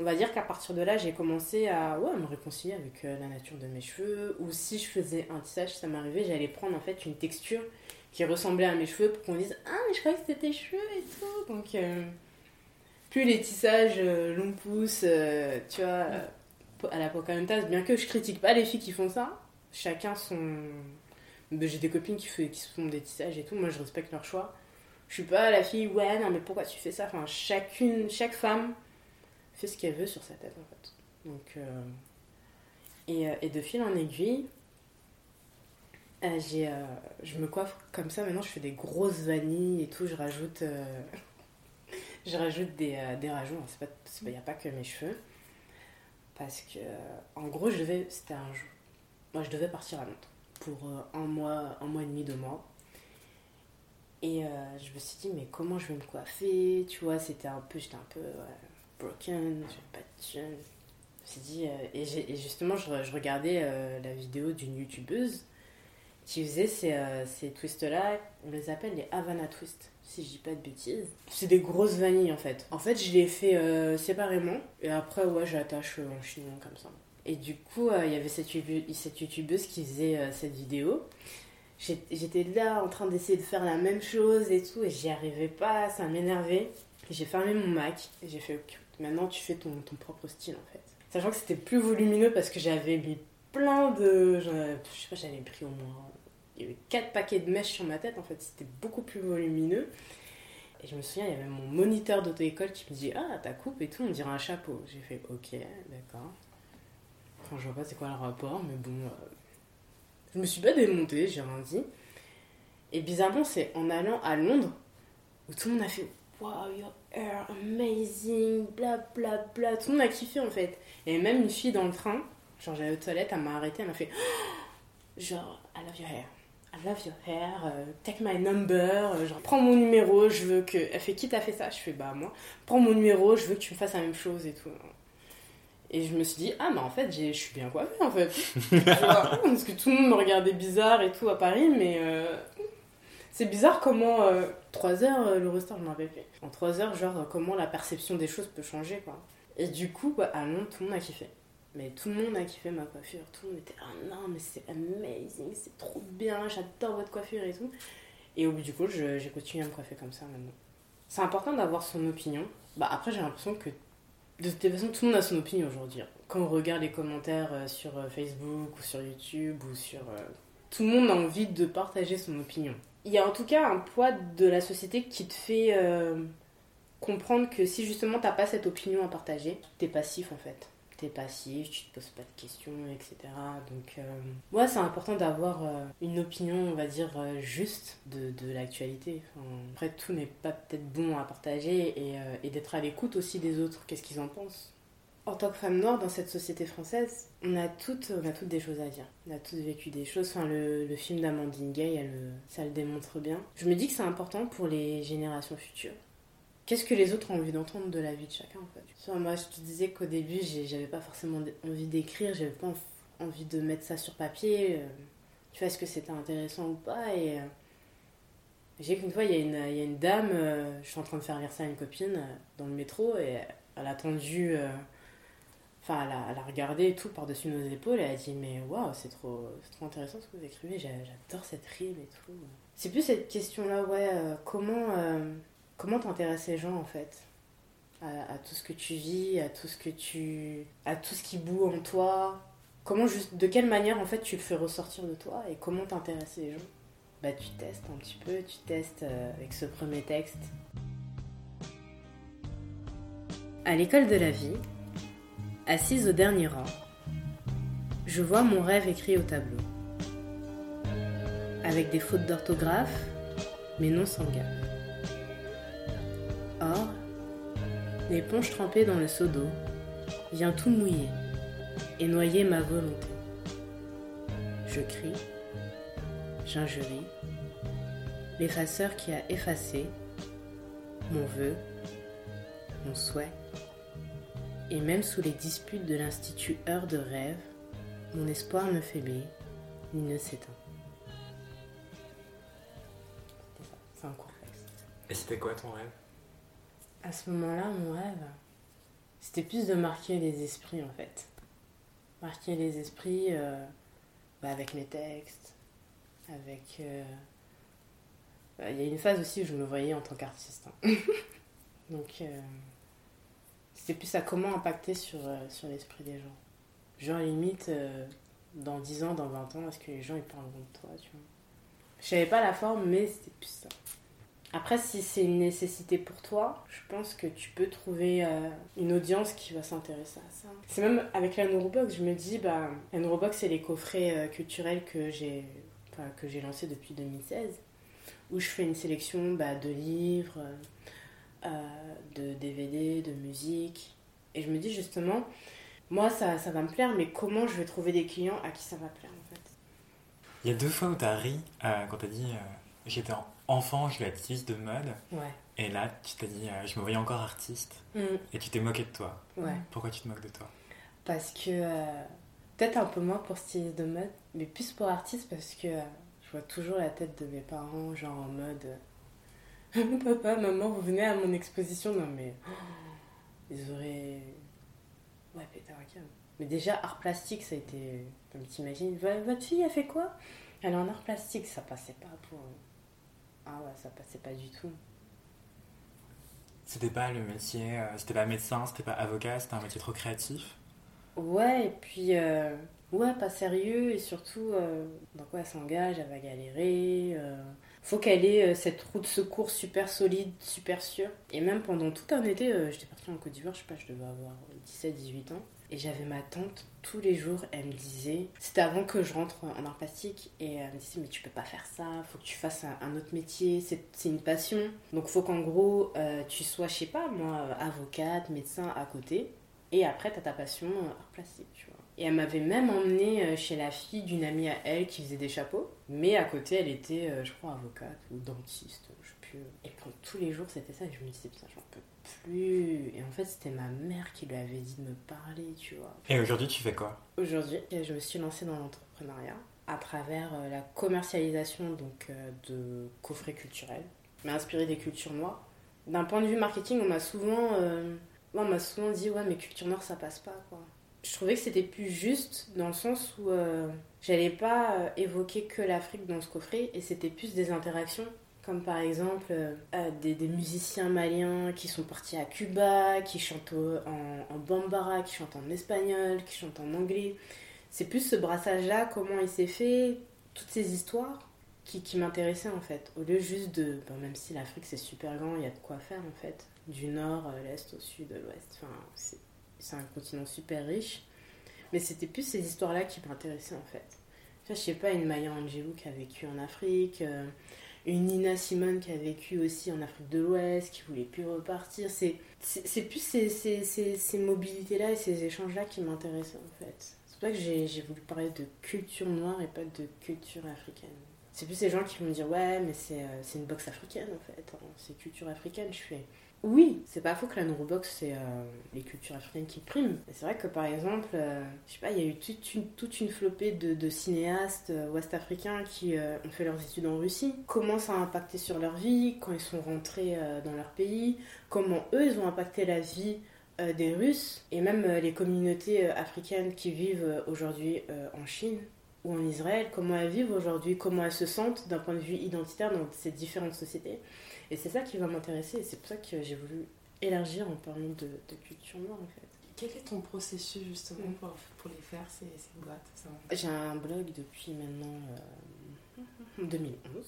on va dire qu'à partir de là, j'ai commencé à, ouais, me réconcilier avec euh, la nature de mes cheveux. Ou si je faisais un tissage, ça m'arrivait, j'allais prendre en fait une texture qui ressemblait à mes cheveux pour qu'on dise Ah, mais je croyais que c'était tes cheveux et tout. Donc, euh, plus les tissages euh, long pouce, tu vois, à la Pocahontas, bien que je critique pas les filles qui font ça, chacun son. J'ai des copines qui, font des tissages et tout, moi je respecte leur choix. Je suis pas la fille, ouais, non, mais pourquoi tu fais ça? Enfin, chacune, chaque femme fait ce qu'elle veut sur sa tête en fait. Donc, euh, et, euh, de fil en aiguille, euh, j'ai, je me coiffe comme ça. Maintenant, je fais des grosses vanilles et tout. Je rajoute, je rajoute des, des rajouts. Il n'y a pas que mes cheveux. Parce que, en gros, je devais, c'était un jour. Moi, je devais partir à Londres pour un mois, un mois et demi, deux mois. Et je me suis dit, mais comment je vais me coiffer Tu vois, c'était un peu, j'étais un peu broken, j'ai pas de Je dit, euh, et, justement, je, regardais euh, la vidéo d'une youtubeuse qui faisait ces, euh, ces twists-là. On les appelle les Havana Twists, si je dis pas de bêtises. C'est des grosses vanilles en fait. En fait, je les fais séparément et après, ouais, j'attache en chignon comme ça. Et du coup, il y avait cette, cette youtubeuse qui faisait cette vidéo j'étais là en train d'essayer de faire la même chose et tout, et j'y arrivais pas, ça m'énervait. J'ai fermé mon Mac et j'ai fait ok, Maintenant, tu fais ton, ton propre style en fait. Sachant que c'était plus volumineux parce que j'avais mis plein de. Je sais pas, j'avais pris au moins. Il y avait 4 paquets de mèches sur ma tête en fait, c'était beaucoup plus volumineux. Et je me souviens, il y avait mon moniteur d'auto-école qui me dit Ah, ta coupe et tout, on dirait un chapeau. J'ai fait Ok, d'accord. Enfin, je vois pas c'est quoi le rapport, mais bon. Euh, je me suis pas démontée, j'ai rien dit. Et bizarrement, c'est en allant à Londres où tout le monde a fait Wow, your hair amazing, bla bla bla. Tout le monde a kiffé en fait. Et même une fille dans le train, genre j'allais aux toilettes, elle m'a arrêté, elle m'a fait genre, I love your hair. I love your hair, euh, take my number, euh, genre prends mon numéro, je veux que. Elle fait qui t'a fait ça Je fais bah moi, prends mon numéro, je veux que tu me fasses la même chose et tout. Et je me suis dit, ah, mais en fait, je suis bien coiffée en fait. Parce que tout le monde me regardait bizarre et tout à Paris, mais euh, c'est bizarre comment, euh, 3 heures, euh, l'Eurostar, je m'en rappelle. En 3 heures, genre, comment la perception des choses peut changer, quoi. Et du coup, bah, à Londres, tout le monde a kiffé. Mais tout le monde a kiffé ma coiffure. Tout le monde était, ah non, mais c'est amazing, c'est trop bien, j'adore votre coiffure et tout. Et au bout du coup, j'ai continué à me coiffer comme ça maintenant. C'est important d'avoir son opinion. Bah, après, j'ai l'impression que de toute façon, tout le monde a son opinion aujourd'hui. Quand on regarde les commentaires euh, sur euh, Facebook ou sur YouTube ou sur. Tout le monde a envie de partager son opinion il y a en tout cas un poids de la société qui te fait euh, comprendre que si justement t'as pas cette opinion à partager, t'es passif en fait. T'es passif, tu te poses pas de questions, etc. Donc, euh, moi, c'est important d'avoir euh, une opinion, on va dire, juste de, de l'actualité. après, tout n'est pas peut-être bon à partager et, et d'être à l'écoute aussi des autres. Qu'est-ce qu'ils en pensent? En tant que femme noire dans cette société française, on a toutes, on a toutes des choses à dire. On a toutes vécu des choses. Enfin, le, le film d'Amandine Gay, elle, ça le démontre bien. Je me dis que c'est important pour les générations futures. Qu'est-ce que les autres ont envie d'entendre de la vie de chacun en fait? Moi, je te disais qu'au début, j'avais pas forcément envie d'écrire, j'avais pas envie de mettre ça sur papier. Euh, tu vois, est-ce que c'était intéressant ou pas? Et euh, j'ai qu'une fois, il y, a une, dame, euh, je suis en train de faire lire ça à une copine dans le métro et elle a attendu Enfin, elle a, regardé tout par-dessus nos épaules et elle a dit Mais waouh, c'est trop, trop intéressant ce que vous écrivez, j'adore cette rime et tout. C'est plus cette question-là, ouais, euh, comment comment t'intéresses les gens en fait? À, tout ce que tu vis, à tout ce que tu. à tout ce qui boue en toi? Comment juste, de quelle manière en fait tu le fais ressortir de toi et comment t'intéresses les gens? Bah, tu testes un petit peu, tu testes euh, avec ce premier texte. À l'école de la vie, Assise au dernier rang, je vois mon rêve écrit au tableau. Avec des fautes d'orthographe, mais non sans gaffe. L'éponge trempée dans le seau d'eau vient tout mouiller et noyer ma volonté. je crie, j'injurie, l'effaceur qui a effacé mon vœu, mon souhait, et même sous les disputes de l'Institut Heure de Rêve, mon espoir ne faiblit ni ne s'éteint. C'est un court Et c'était quoi ton rêve? À ce moment-là, mon rêve, c'était plus de marquer les esprits en fait. Marquer les esprits euh, bah, avec mes textes, avec. euh, bah, Il y a une phase aussi où je me voyais en tant qu'artiste. hein. Donc, euh, c'était plus à comment impacter sur, sur l'esprit des gens. Genre, limite, dans 10 ans, dans 20 ans, est-ce que les gens ils parleront de toi, tu vois? Je savais pas la forme, mais c'était plus ça. Après, si c'est une nécessité pour toi, je pense que tu peux trouver euh, une audience qui va s'intéresser à ça. C'est même avec la Neurobox, je me dis, bah, la c'est les coffrets euh, culturels que j'ai enfin, que j'ai lancés depuis 2016, où je fais une sélection bah, de livres, euh, de DVD, de musique. Et je me dis justement, moi, ça, ça va me plaire, mais comment je vais trouver des clients à qui ça va plaire, en fait? Il y a deux fois où t'as ri euh, quand t'as dit euh, j'étais en- enfant, je suis activiste de mode. Ouais. Et là, tu t'as dit euh, je me voyais encore artiste. Mm, Et tu t'es moqué de toi. ouais. Pourquoi tu te moques de toi? Parce que, euh, peut-être un peu moins pour styliste de mode, mais plus pour artiste parce que euh, je vois toujours la tête de mes parents, genre en mode Papa, maman, vous venez à mon exposition Non, mais oh, ils auraient. Ouais, péter un câble. Mais déjà, art plastique, ça a été. Comme t'imagines, "Vo- votre fille, elle fait quoi? Elle est en art plastique, ça passait pas pour. Ah ouais, ça passait pas du tout. C'était pas le métier, euh, c'était pas médecin, c'était pas avocat, c'était un métier trop créatif. Ouais, et puis, euh, ouais, pas sérieux, et surtout, euh, dans quoi elle s'engage, elle va galérer. faut qu'elle ait cette roue de secours super solide, super sûre. Et même pendant tout un été, j'étais partie en Côte d'Ivoire, je sais pas, je devais avoir 17-18 ans. Et j'avais ma tante, tous les jours, elle me disait, c'était avant que je rentre en art plastique, et elle me disait, mais tu peux pas faire ça, faut que tu fasses un, autre métier, c'est une passion. Donc faut qu'en gros, euh, tu sois, je sais pas, moi, euh, avocate, médecin à côté. Et après, t'as ta passion euh, art plastique, tu vois. Et elle m'avait même emmenée euh, chez la fille d'une amie à elle qui faisait des chapeaux. Mais à côté, elle était, euh, je crois, avocate ou dentiste, je sais plus. Et pendant tous les jours, c'était ça. Et je me disais, putain, j'en peux plus. Et en fait, c'était ma mère qui lui avait dit de me parler, tu vois. Et aujourd'hui, tu fais quoi? Aujourd'hui, je me suis lancée dans l'entrepreneuriat à travers euh, la commercialisation donc, euh, de coffrets culturels, mais inspiré des cultures noires. D'un point de vue marketing, on m'a souvent, euh, ouais, on m'a souvent dit ouais mais culture noire ça passe pas quoi. Je trouvais que c'était plus juste dans le sens où euh, j'allais pas évoquer que l'Afrique dans ce coffret et c'était plus des interactions comme par exemple euh, euh, des, musiciens maliens qui sont partis à Cuba, qui chantent en, bambara, qui chantent en espagnol, qui chantent en anglais. C'est plus ce brassage-là, comment il s'est fait, toutes ces histoires qui, m'intéressaient en fait. Au lieu juste de, bon, même si l'Afrique c'est super grand, il y a de quoi faire en fait. Du nord, euh, l'est, au sud, l'ouest, enfin c'est un continent super riche. Mais c'était plus ces histoires-là qui m'intéressaient en fait. Je sais pas, une Maya Angelou qui a vécu en Afrique, une Nina Simone qui a vécu aussi en Afrique de l'Ouest, qui voulait plus repartir. C'est c'est plus ces, ces, ces, mobilités-là et ces échanges-là qui m'intéressaient en fait. C'est pour ça que j'ai voulu parler de culture noire et pas de culture africaine. C'est plus ces gens qui vont me dire ouais mais c'est euh, une boxe africaine en fait, hein. c'est culture africaine. Je fais oui, c'est pas faux que la neurobox c'est euh, les cultures africaines qui priment. C'est vrai que par exemple, euh, je sais pas, il y a eu toute une, flopée de, cinéastes euh, ouest-africains qui ont fait leurs études en Russie. Comment ça a impacté sur leur vie quand ils sont rentrés dans leur pays? Comment eux ils ont impacté la vie des Russes? Et même les communautés africaines qui vivent aujourd'hui en Chine ou en Israël, comment elles vivent aujourd'hui, comment elles se sentent d'un point de vue identitaire dans ces différentes sociétés? Et c'est ça qui va m'intéresser et c'est pour ça que j'ai voulu élargir en parlant de, de culture noire en fait. Quel est ton processus justement Mm. pour, pour les faire ces, ces boîtes J'ai un blog depuis maintenant euh, 2011.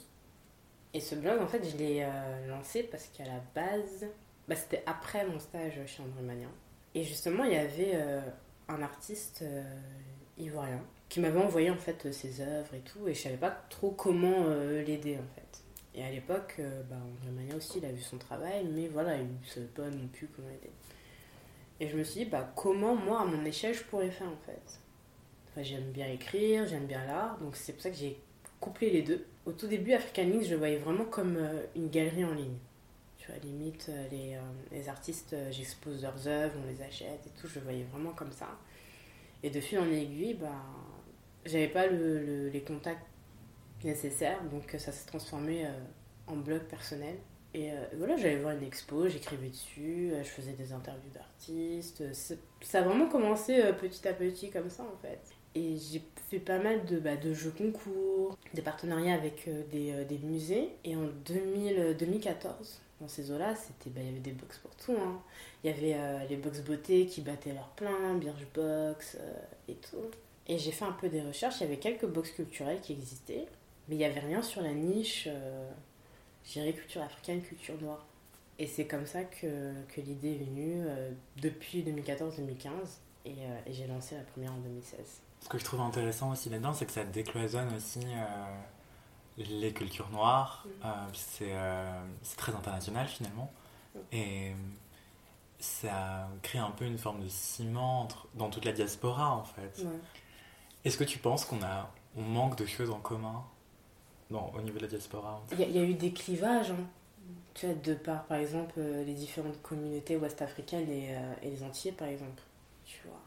Et ce blog, en fait, je l'ai euh, lancé parce qu'à la base, bah, c'était après mon stage chez André Magnin. Et justement, il y avait euh, un artiste euh, ivoirien qui m'avait envoyé en fait ses œuvres et tout, et je savais pas trop comment euh, l'aider en fait. Et à l'époque, euh, bah, André aussi, il a vu son travail, mais voilà, il ne savait pas non plus comment l'aider. Et je me suis dit, bah, comment moi, à mon échelle, je pourrais faire en fait? J'aime bien écrire, j'aime bien l'art, donc c'est pour ça que j'ai couplé les deux. Au tout début, African Links, je voyais vraiment comme euh, une galerie en ligne. Tu vois, limite, euh, les, les artistes, j'expose leurs œuvres, on les achète et tout, je voyais vraiment comme ça. Et de fil en aiguille, bah, j'avais pas le, les contacts nécessaires, donc ça s'est transformé en blog personnel. Et voilà, j'allais voir une expo, j'écrivais dessus, je faisais des interviews d'artistes. Ça a vraiment commencé petit à petit comme ça en fait. Et j'ai fait pas mal de, bah, jeux concours, des partenariats avec euh, des, euh, musées. Et en 2000, 2014, euh, dans ces eaux-là, bah, il y avait des box pour tout. Hein. Il y avait les box beauté qui battaient leur plein, Birchbox et tout. Et j'ai fait un peu des recherches. Il y avait quelques box culturelles qui existaient, mais il n'y avait rien sur la niche, j'irais culture africaine, culture noire. Et c'est comme ça que, que l'idée est venue depuis 2014-2015. Et, et j'ai lancé la première en 2016. Ce que je trouve intéressant aussi là-dedans, c'est que ça décloisonne aussi euh, les cultures noires. Mm. Euh, euh, c'est très international finalement. Mm. Et ça crée un peu une forme de ciment dans toute la diaspora en fait. Est-ce que tu penses qu'on a on manque de choses en commun? Au niveau de la diaspora Il y, a eu des clivages. Hein. Tu vois, de par, par exemple, les différentes communautés ouest-africaines et, et les Antillais, par exemple. Tu vois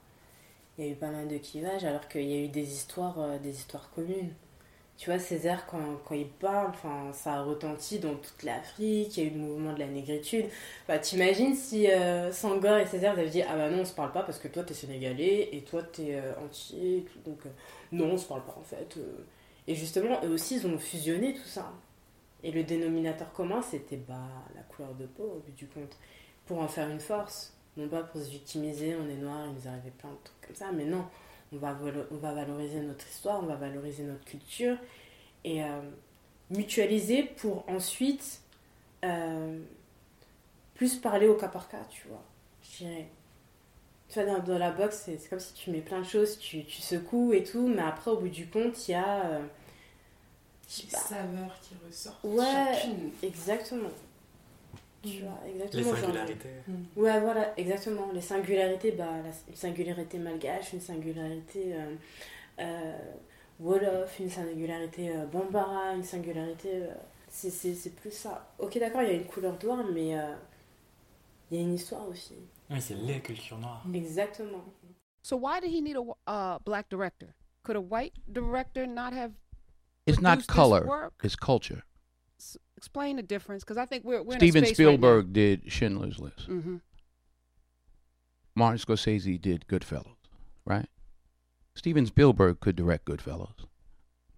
il y a eu pas mal de clivages, alors qu'il y a eu des histoires, euh, des histoires communes. Tu vois, Césaire, quand, quand il parle, ça a retenti dans toute l'Afrique, il y a eu le mouvement de la négritude. Bah, T'imagines si euh, Sangor et Césaire avaient dit Ah bah non, on se parle pas parce que toi t'es sénégalais et toi t'es euh, entier, donc non, on se parle pas en fait. Et justement, eux aussi, ils ont fusionné tout ça. Et le dénominateur commun, c'était bah, la couleur de peau, au bout du compte, pour en faire une force non pas pour se victimiser, on est noir, il nous arrivait plein de trucs comme ça, mais non, on va, valoriser notre histoire, on va valoriser notre culture et euh, mutualiser pour ensuite euh, plus parler au cas par cas, tu vois, je dirais. Tu vois, dans, la boxe, c'est comme si tu mets plein de choses, tu, tu, secoues et tout, mais après, au bout du compte, il y a. Euh, des saveurs qui ressortent. Ouais, exactement. Les singularités. Mm. Ouais, voilà, exactement. Les singularités, bah, une singularité malgache, une singularité euh, euh, Wolof, une singularité euh, Bambara, une singularité. c'est plus ça. Ok, d'accord, il y a une couleur noire, mais il y a une histoire aussi. Oui, c'est les cultures noires. Mm. Exactement. So why did he need a uh, black director? Could a white director not have It's not color, it's culture. explain the difference because I think we're, we're Steven Spielberg right did Schindler's List. Mm-hmm. Martin Scorsese did Goodfellas, right? Steven Spielberg could direct Goodfellas.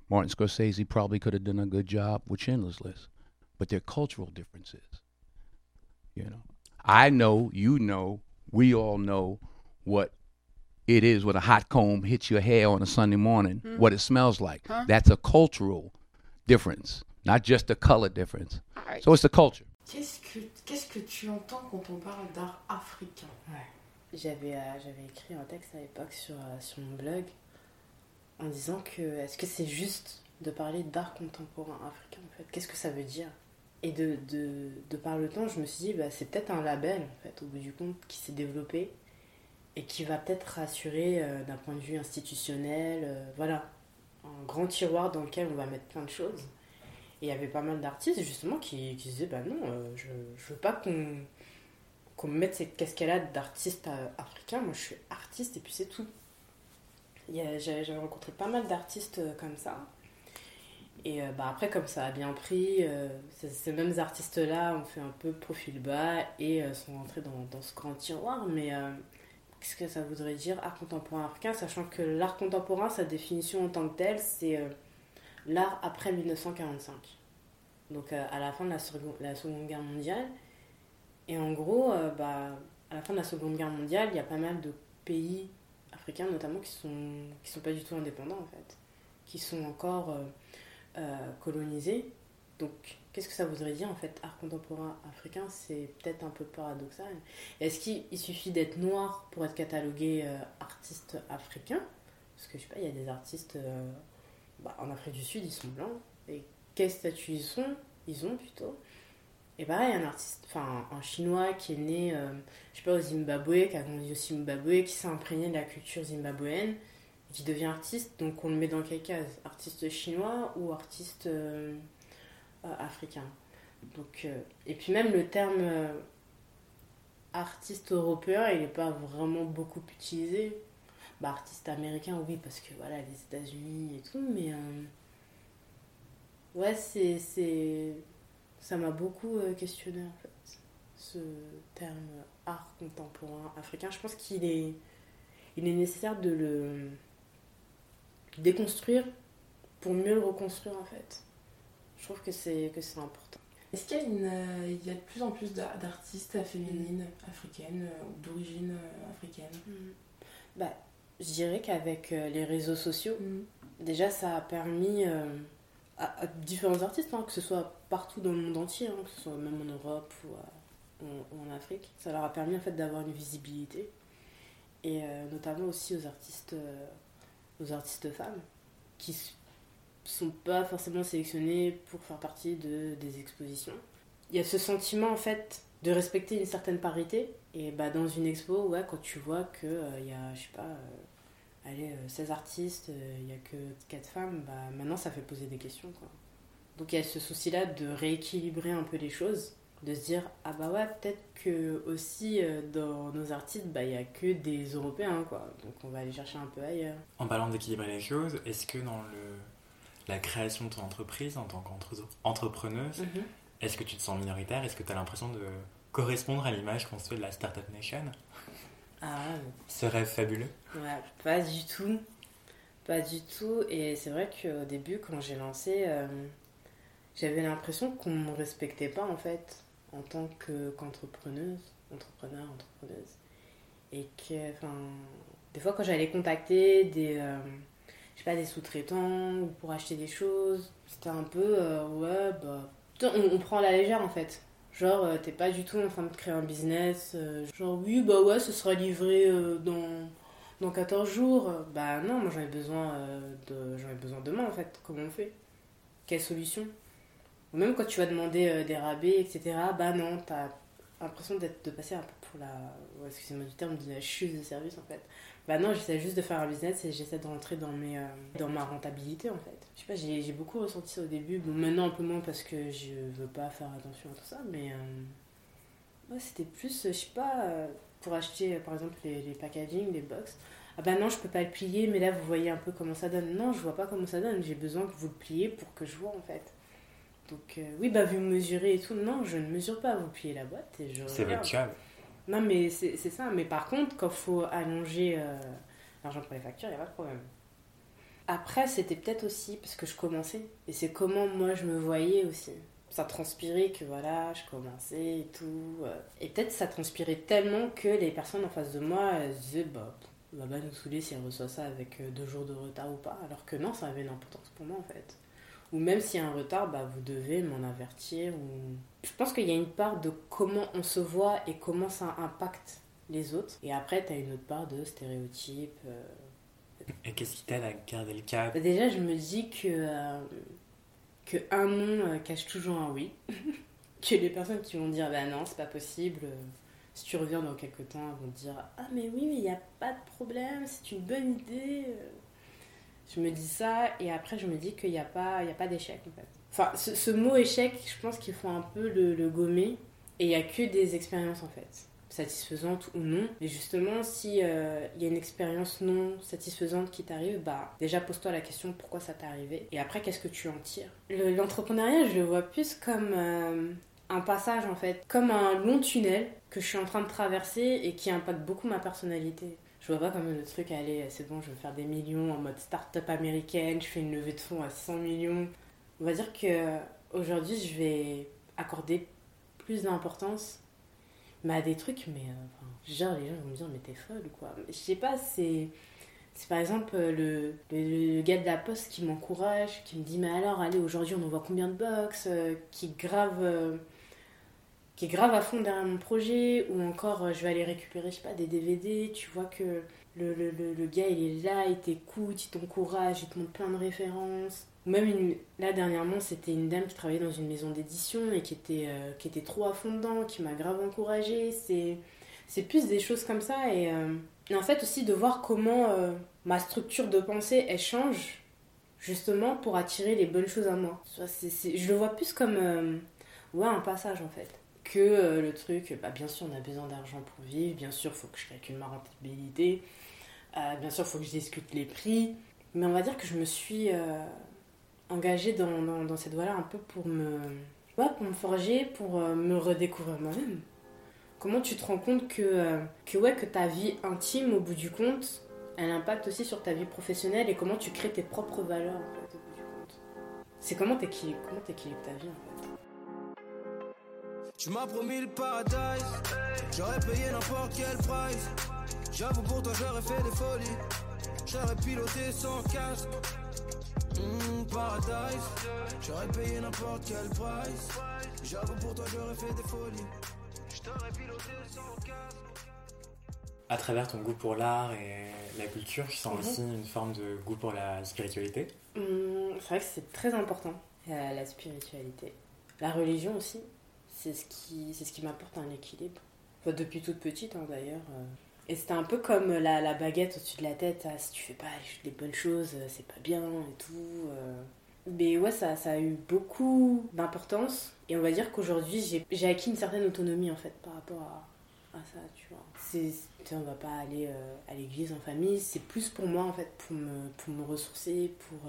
Martin Scorsese probably could have done a good job with Schindler's List, but they're cultural differences. You know, I know, you know, we all know what it is when a hot comb hits your hair on a Sunday morning, mm-hmm. what it smells like. Huh? That's a cultural difference. not just a color difference. Right. So it's the culture. Qu'est-ce que, qu'est-ce que tu entends quand on parle d'art africain ouais. J'avais, euh, j'avais écrit un texte à l'époque sur, euh, sur mon blog en disant que est-ce que c'est juste de parler d'art contemporain africain en fait Qu'est-ce que ça veut dire Et de, de, de, par le temps, je me suis dit bah, c'est peut-être un label en fait au bout du compte qui s'est développé et qui va peut-être rassurer euh, d'un point de vue institutionnel. Euh, voilà, un grand tiroir dans lequel on va mettre plein de choses et il y avait pas mal d'artistes justement qui, qui disaient bah non, euh, je, je veux pas qu'on qu'on me mette cette cascade d'artiste africain, moi je suis artiste et puis c'est tout. J'avais rencontré pas mal d'artistes comme ça. Et bah après, comme ça a bien pris, ces mêmes artistes-là ont fait un peu profil bas et sont rentrés dans, dans, ce grand tiroir. Mais qu'est-ce que ça voudrait dire art contemporain africain Sachant que l'art contemporain, sa définition en tant que telle, c'est l'art après 1945. Donc euh, à la fin de la, la, Seconde Guerre mondiale. Et en gros, euh, bah, à la fin de la Seconde Guerre mondiale, il y a pas mal de pays africains notamment qui sont, qui sont pas du tout indépendants en fait. Qui sont encore euh, colonisés. Donc qu'est-ce que ça voudrait dire en fait art contemporain africain? C'est peut-être un peu paradoxal. Est-ce qu'il suffit d'être noir pour être catalogué artiste africain? Parce que je sais pas, il y a des artistes bah, en Afrique du Sud, ils sont blancs. Et quel statut ils sont? Ils ont plutôt. Et pareil, un artiste, enfin un chinois qui est né, euh, je sais pas, au Zimbabwe, qui a grandi au Zimbabwe, qui s'est imprégné de la culture zimbabwéenne, qui devient artiste, donc on le met dans quelle case Artiste chinois ou artiste euh, euh, africain? Donc, euh, Et puis même le terme artiste européen, il n'est pas vraiment beaucoup utilisé. Bah, artiste américain, oui, parce que voilà, les États-Unis et tout, mais ouais, c'est, c'est, ça m'a beaucoup questionné en fait, ce terme art contemporain africain. Je pense qu'il est, il est nécessaire de le déconstruire pour mieux le reconstruire en fait. Je trouve que c'est que c'est important. Est-ce qu'il y a, une, euh, il y a de plus en plus d'artistes féminines africaines euh, ou d'origine euh, africaine? Mm. bah, Je dirais qu'avec les réseaux sociaux, mm. déjà ça a permis à, différents artistes, hein, que ce soit partout dans le monde entier, hein, que ce soit même en Europe ou, en Afrique, ça leur a permis en fait d'avoir une visibilité. Et notamment aussi aux artistes aux artistes femmes qui sont pas forcément sélectionnées pour faire partie de, des expositions. Il y a ce sentiment en fait de respecter une certaine parité et bah dans une expo ouais quand tu vois que euh, il y a je sais pas euh, allez 16 euh, artistes il y a que 4 femmes bah maintenant ça fait poser des questions quoi. Donc il y a ce souci là de rééquilibrer un peu les choses de se dire ah bah ouais peut-être que aussi euh, dans nos artistes bah il y a que des européens quoi. Donc on va aller chercher un peu ailleurs. En parlant d'équilibrer les choses est-ce que dans le la création de ton entreprise en tant qu'entrepreneuse mhm. est-ce que tu te sens minoritaire? Est-ce que tu as l'impression de correspondre à l'image qu'on se fait de la startup nation? Ah ce rêve fabuleux. Ouais pas du tout. Pas du tout. Et c'est vrai qu'au début quand j'ai lancé euh, j'avais l'impression qu'on ne me respectait pas en fait en tant qu'entrepreneuse, entrepreneur, entrepreneuse. Et que, enfin, des fois quand j'allais contacter des, euh, je sais pas, des sous-traitants ou pour acheter des choses, c'était un peu, euh, ouais, bah, on, prend la légère en fait. Genre, euh, t'es pas du tout en train de créer un business. genre, oui, bah ouais, ce sera livré dans, dans 14 jours. Bah non, moi j'en besoin, de, j'en ai besoin demain en fait. Comment on fait? Quelle solution? Même quand tu vas demander euh, des rabais, etc., bah non, t'as l'impression d'être, de passer un peu pour la, excusez-moi du terme, de la chute de service en fait. Bah non, j'essaie juste de faire un business et j'essaie de rentrer dans, mes, euh, dans ma rentabilité en fait. Je sais pas, j'ai, beaucoup ressenti ça au début. Bon, maintenant un peu moins parce que je veux pas faire attention à tout ça, mais euh, ouais, c'était plus, je sais pas, pour acheter par exemple les, les packaging, les box. Ah bah non, je peux pas le plier, mais là vous voyez un peu comment ça donne. Non, je vois pas comment ça donne, j'ai besoin que vous le pliez pour que je vois en fait. Donc, euh, oui, bah, vous mesurez et tout. Non, je ne mesure pas. Vous pliez la boîte et je. C'est job. Non, mais c'est ça. Mais par contre, quand il faut allonger euh, l'argent pour les factures, il n'y a pas de problème. Après, c'était peut-être aussi parce que je commençais. Et c'est comment moi je me voyais aussi. Ça transpirait que voilà, je commençais et tout. Euh. Et peut-être ça transpirait tellement que les personnes en face de moi se disaient bah, va pas nous saouler si elle reçoit ça avec deux jours de retard ou pas. Alors que non, ça avait une importance pour moi en fait ou même s'il y a un retard, bah, vous devez m'en avertir. Ou... Je pense qu'il y a une part de comment on se voit et comment ça impacte les autres. Et après, tu as une autre part de stéréotypes. Euh. Et qu'est-ce qui t'aide à garder le cap? Bah, Déjà, je me dis que, euh, que un non euh, cache toujours un oui. que les personnes qui vont dire bah non, c'est pas possible. si tu reviens dans quelques temps, elles vont dire ah mais oui, mais il n'y a pas de problème, c'est une bonne idée. Je me dis ça et après je me dis qu'il n'y a pas, y a pas d'échec en fait. Enfin, ce, mot échec, je pense qu'il faut un peu le, gommer et il n'y a que des expériences en fait satisfaisantes ou non. Mais justement, si euh, y a une expérience non satisfaisante qui t'arrive, bah déjà pose-toi la question pourquoi ça t'est arrivé et après qu'est-ce que tu en tires? L'entrepreneuriat, je le vois plus comme euh, un passage en fait, comme un long tunnel que je suis en train de traverser et qui impacte beaucoup ma personnalité je vois pas comme le truc, allez, c'est bon, je veux faire des millions en mode start-up américaine, je fais une levée de fonds à 100 millions. On va dire que aujourd'hui, je vais accorder plus d'importance mais à des trucs, mais euh, genre les gens vont me dire, mais t'es folle ou quoi? Je sais pas, c'est. Par exemple le, le, gars de la poste qui m'encourage, qui me dit Mais alors, allez, aujourd'hui on envoie combien de box euh, Qui grave. Qui est grave à fond derrière mon projet, ou encore euh, je vais aller récupérer, je sais pas, des DVD, tu vois que le, le, le, gars il est là, il t'écoute, il t'encourage, il te montre plein de références. Même une, là dernièrement, c'était une dame qui travaillait dans une maison d'édition et qui était, euh, qui était trop à fond dedans, qui m'a grave encouragée. C'est, c'est plus des choses comme ça et, euh, en fait aussi de voir comment ma structure de pensée, elle change justement pour attirer les bonnes choses à moi. je le vois plus comme ouais, un passage en fait. Que euh, le truc, bah, bien sûr on a besoin d'argent pour vivre, bien sûr il faut que je calcule ma rentabilité, bien sûr il faut que je discute les prix. Mais on va dire que je me suis engagée dans, dans, cette voie-là un peu pour me, ouais, pour me forger, pour me redécouvrir moi-même. Comment tu te rends compte que, euh, que, ouais, que ta vie intime, au bout du compte, elle impacte aussi sur ta vie professionnelle et comment tu crées tes propres valeurs, en fait, au bout du compte? C'est comment t'équilibres, comment ta vie, fait. Tu m'as promis le paradise, j'aurais payé n'importe quel price. J'avoue pour toi j'aurais fait des folies, j'aurais piloté sans casque. Mmh, paradise, j'aurais payé n'importe quel price. J'avoue pour toi j'aurais fait des folies. À travers ton goût pour l'art et la culture, tu sens mhm. aussi une forme de goût pour la spiritualité? Hum, C'est vrai que c'est très important, la spiritualité. La religion aussi, c'est ce qui, c'est ce qui m'apporte un équilibre. depuis toute petite hein, d'ailleurs. Euh. Et c'était un peu comme la, la baguette au-dessus de la tête. Ah, si tu fais pas les bonnes choses, euh, c'est pas bien et tout. Euh. Mais ouais, ça, ça a eu beaucoup d'importance. Et on va dire qu'aujourd'hui, j'ai acquis une certaine autonomie en fait par rapport à, à ça, tu vois. On va pas aller à l'église en famille, c'est plus pour moi en fait, pour me, pour me ressourcer, pour...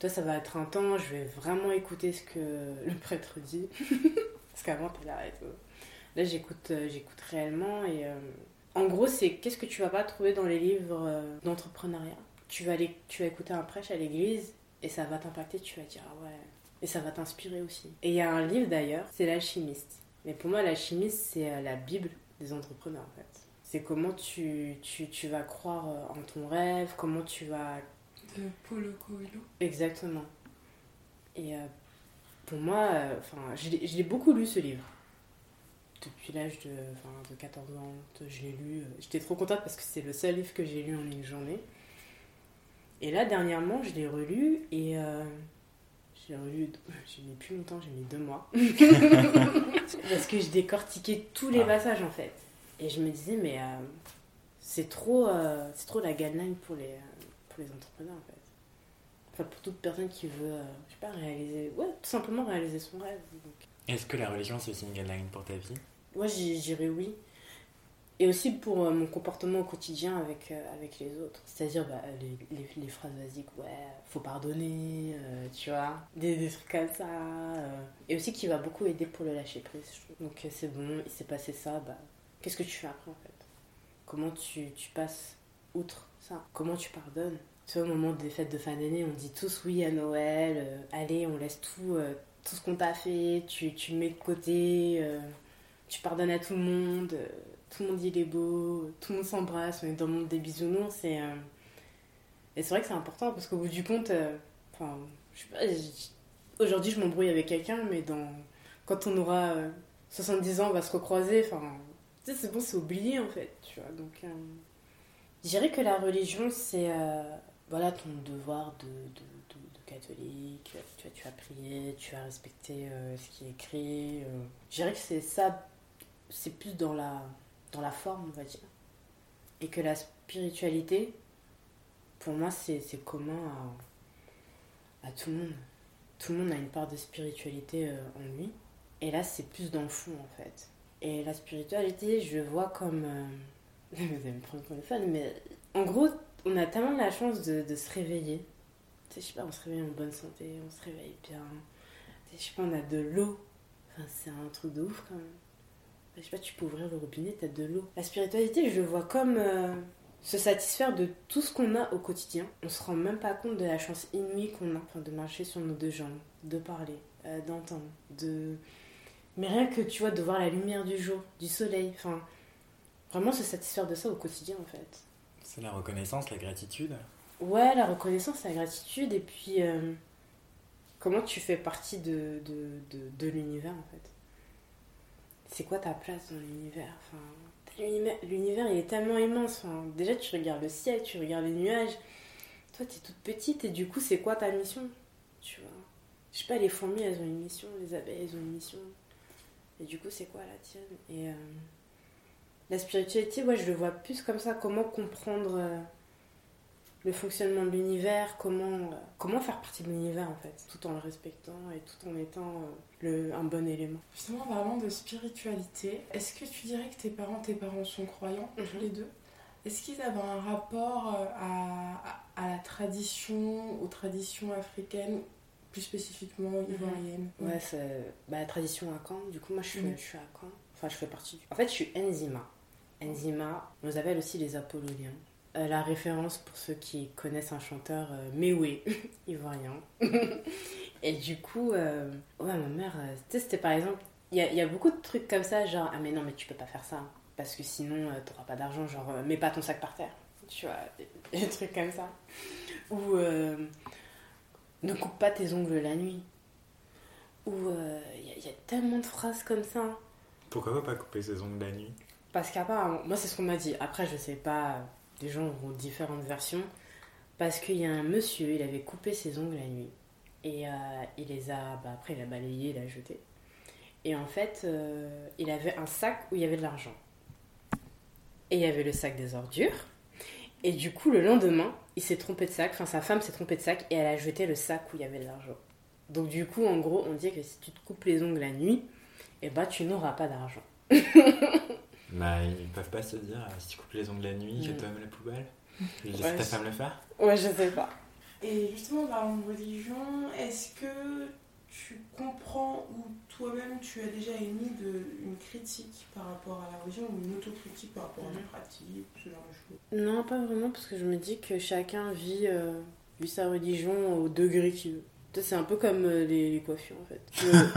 Toi, ça va être un temps, je vais vraiment écouter ce que le prêtre dit. Parce qu'avant, tu l'arrêtes. Là, j'écoute, euh, j'écoute réellement et... en gros, c'est qu'est-ce que tu vas pas trouver dans les livres d'entrepreneuriat? Tu vas, aller, tu vas écouter un prêche à l'église et ça va t'impacter, tu vas dire ah ouais. Et ça va t'inspirer aussi. Et il y a un livre d'ailleurs, c'est L'alchimiste. Mais pour moi, l'alchimiste, c'est euh, la Bible des entrepreneurs en fait. C'est comment tu, tu, tu, vas croire euh, en ton rêve, comment tu vas. De Paulo Coelho. Exactement. Et euh, pour moi, enfin, je l'ai beaucoup lu ce livre. Depuis l'âge de, de 14 ans, je l'ai lu. J'étais trop contente parce que c'est le seul livre que j'ai lu en une journée. Et là, dernièrement, je l'ai relu et euh, j'ai relu, j'ai mis plus longtemps, j'ai mis deux mois. Parce que je décortiquais tous les ah. passages en fait. Et je me disais, mais euh, c'est trop, euh, c'est trop la guideline pour les, pour les entrepreneurs en fait. Enfin, pour toute personne qui veut, je sais pas, réaliser, ouais, tout simplement réaliser son rêve. Est-ce que la religion c'est aussi une guideline pour ta vie? Moi, j'irais oui et aussi pour euh, mon comportement au quotidien avec, euh, avec les autres. C'est-à-dire bah, les, les, phrases basiques, ouais, faut pardonner, euh, tu vois, des, des, trucs comme ça. Et aussi qui va beaucoup aider pour le lâcher prise, je trouve. Donc c'est bon, il s'est passé ça, bah, qu'est-ce que tu fais après en fait? Comment tu, tu, passes outre Comment tu pardonnes? Tu vois, au moment des fêtes de fin d'année, on dit tous oui à Noël, allez, on laisse tout, tout ce qu'on t'a fait, tu, tu mets de côté, tu pardonnes à tout le monde tout le monde il est beau, tout le monde s'embrasse, on est dans le monde des bisounours. Et, euh, et c'est vrai que c'est important parce qu'au bout du compte, euh, enfin, aujourd'hui je m'embrouille avec quelqu'un, mais dans, quand on aura 70 euh, ans, on va se recroiser. Enfin, sais, c'est bon, c'est oublié en fait, tu vois. Donc, je dirais que la religion, c'est voilà ton devoir de, catholique. Tu, vois, tu vas prier, tu vas respecter ce qui est écrit. Je dirais que c'est ça, c'est plus dans la dans la forme, on va dire. Et que la spiritualité, pour moi, c'est commun à, à, tout le monde. Tout le monde a une part de spiritualité euh, en lui. Et là, c'est plus dans le fond, en fait. Et la spiritualité, je vois comme... Vous allez me prendre pour le fun, mais en gros, on a tellement la chance de, se réveiller. Tu sais, je sais pas, on se réveille en bonne santé, on se réveille bien. Tu sais, je sais pas, on a de l'eau. Enfin, c'est un truc de ouf quand même je sais pas, tu peux ouvrir le robinet, t'as de l'eau. La spiritualité, je vois comme euh, se satisfaire de tout ce qu'on a au quotidien. On se rend même pas compte de la chance inouïe qu'on a enfin, de marcher sur nos deux jambes, de parler, euh, d'entendre, de. Mais rien que, tu vois, de voir la lumière du jour, du soleil, enfin, vraiment se satisfaire de ça au quotidien en fait. C'est la reconnaissance, la gratitude Ouais, la reconnaissance, la gratitude, et puis euh, comment tu fais partie de, de, de, de l'univers en fait c'est quoi ta place dans l'univers? Enfin, L'univers, il est tellement immense. Enfin, déjà, tu regardes le ciel, tu regardes les nuages. Toi, tu es toute petite et du coup, c'est quoi ta mission Tu vois? Je sais pas, les fourmis, elles ont une mission, les abeilles, elles ont une mission. Et du coup, c'est quoi la tienne? Et euh, La spiritualité, ouais, je le vois plus comme ça. Comment comprendre euh, le fonctionnement de l'univers, comment, euh, comment faire partie de l'univers en fait, tout en le respectant et tout en étant euh, le, un bon élément. Justement, vraiment de spiritualité, est-ce que tu dirais que tes parents, tes parents sont croyants, tous Mhm. les deux? Est-ce qu'ils avaient un rapport à, à, à la tradition, aux traditions africaines, plus spécifiquement ivoiriennes? Ouais, c'est bah, la tradition à Caen. Du coup, moi, je suis, Mhm. je suis à Caen. Enfin, je fais partie du... En fait, je suis Enzima. Enzima, on nous appelle aussi les Apolloniens. Euh, la référence pour ceux qui connaissent un chanteur euh, Mewe, ivoirien. Et du coup, euh, ouais, ma mère, euh, c'était par exemple... Il y a, y beaucoup de trucs comme ça, genre, ah mais non, mais tu peux pas faire ça. Parce que sinon, t'auras pas d'argent, genre, mets pas ton sac par terre. Tu vois, des, trucs comme ça. Ou... ne coupe pas tes ongles la nuit. Ou il y, a tellement de phrases comme ça. Pourquoi pas couper ses ongles la nuit? Parce qu'apparemment, moi c'est ce qu'on m'a dit. Après, je sais pas, les gens ont différentes versions. Parce qu'il y a un monsieur, il avait coupé ses ongles la nuit. Et euh, il les a, bah, après il a balayé, il a jeté. Et en fait, euh, il avait un sac où il y avait de l'argent. Et il y avait le sac des ordures. Et du coup, le lendemain, il s'est trompé de sac. Enfin, sa femme s'est trompée de sac et elle a jeté le sac où il y avait de l'argent. Donc du coup, en gros, on dit que si tu te coupes les ongles la nuit, eh ben, tu n'auras pas d'argent. Bah, ils peuvent pas se dire, euh, si tu coupes les ongles la nuit, te mets la poubelle. Laisse Ouais, ta je- femme le faire Ouais, je sais pas. Et justement, parlant de religion, est-ce que tu comprends ou toi-même tu as déjà émis de, une critique par rapport à la religion ou une autocritique par rapport à la pratique, ce genre de choses? Non, pas vraiment, parce que je me dis que chacun vit, euh, vit sa religion au degré qu'il veut. Tu C'est un peu comme euh, les, les coiffures en fait.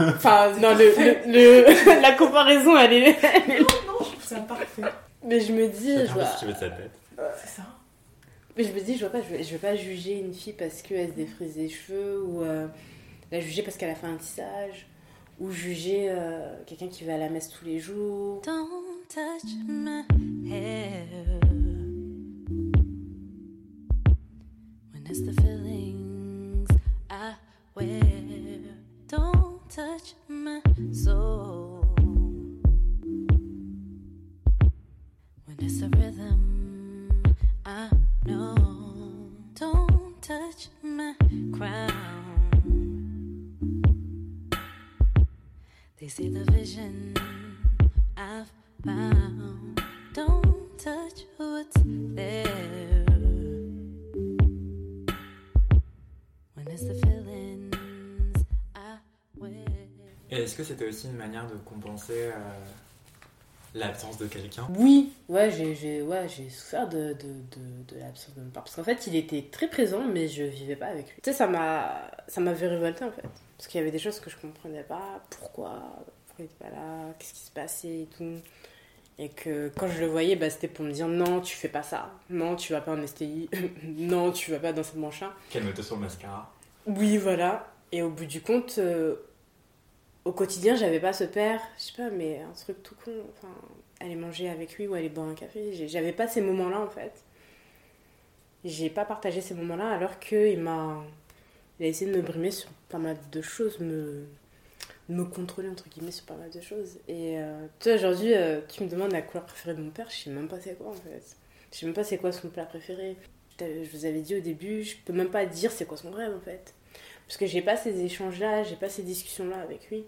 Enfin, non, le, le- le- la comparaison elle est. elle est- Non, je trouve ça parfait. Mais je me dis, je vois, qu'il veut de sa tête. C'est ça. mais je me dis, je vois pas, je vais, je vais pas juger une fille parce qu'elle se défrise les cheveux ou euh, la juger parce qu'elle a fait un tissage ou juger euh, quelqu'un qui va à la messe tous les jours. Don't touch my hair c'était aussi une manière de compenser euh, l'absence de quelqu'un Oui, ouais, j'ai ouais, souffert de, de, de, de l'absence de mon père. Parce qu'en fait, il était très présent, mais je vivais pas avec lui. Tu sais, ça m'a ça m'avait révolté en fait. Parce qu'il y avait des choses que je comprenais pas. Pourquoi? Pourquoi il était pas là? Qu'est-ce qui se passait et tout? Et que quand je le voyais, bah, c'était pour me dire non, tu fais pas ça. Non, tu vas pas en STI. non, tu vas pas dans cette manche Calme-toi sur le mascara. oui, voilà. Et au bout du compte, euh, au quotidien, j'avais pas ce père, je sais pas, mais un truc tout con. Enfin, aller manger avec lui ou aller boire un café. J'avais pas ces moments-là en fait. J'ai pas partagé ces moments-là alors qu'il m'a. Il a essayé de me brimer sur pas mal de choses, me, me contrôler entre guillemets sur pas mal de choses. Et euh, tu vois, aujourd'hui, euh, tu me demandes la couleur préférée de mon père, je sais même pas c'est quoi en fait. Je sais même pas c'est quoi son plat préféré. Je vous avais dit au début, je peux même pas dire c'est quoi son rêve en fait. Parce que j'ai pas ces échanges-là, j'ai pas ces discussions-là avec lui.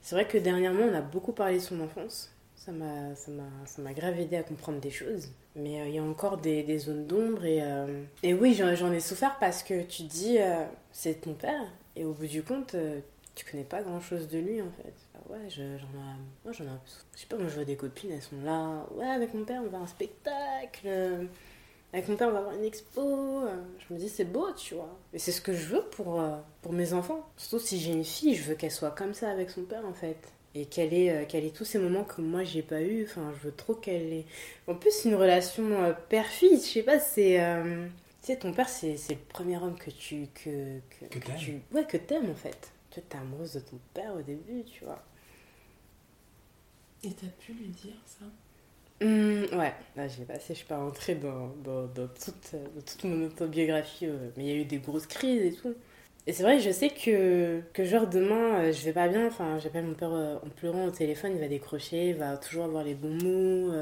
C'est vrai que dernièrement, on a beaucoup parlé de son enfance. Ça m'a, grave aidé à comprendre des choses. Mais euh, il y a encore des, zones d'ombre. Et, euh, et oui, j'en, ai souffert parce que tu dis, euh, c'est ton père. Et au bout du compte, tu connais pas grand-chose de lui en fait. Ah ouais, je- j'en, ai, moi, j'en ai un peu souffert. Je sais pas, moi je vois des copines, elles sont là. Ouais, avec mon père, on va à un spectacle. Avec mon père, on va voir une expo. Euh, Je me dis, c'est beau, tu vois. Et c'est ce que je veux pour, euh, pour mes enfants. Surtout si j'ai une fille, je veux qu'elle soit comme ça avec son père, en fait. Et qu'elle ait, euh, qu'elle ait tous ces moments que moi, j'ai pas eu. Enfin, je veux trop qu'elle ait. En plus, une relation père-fille, je sais pas, c'est. euh, Tu sais, ton père, c'est c'est le premier homme que tu. Que, que, Que t'aimes. tu... Ouais, que t'aimes, en fait. Tu vois, t'es amoureuse de ton père au début, tu vois. Et t'as pu lui dire ça? Hum, ouais, là j'ai passé, je suis pas rentrée dans, dans, toute, toute mon autobiographie, euh, mais il y a eu des grosses crises et tout. Et c'est vrai je sais que, que genre demain, euh, je vais pas bien, enfin j'appelle mon père euh, en pleurant au téléphone, il va décrocher, il va toujours avoir les bons mots.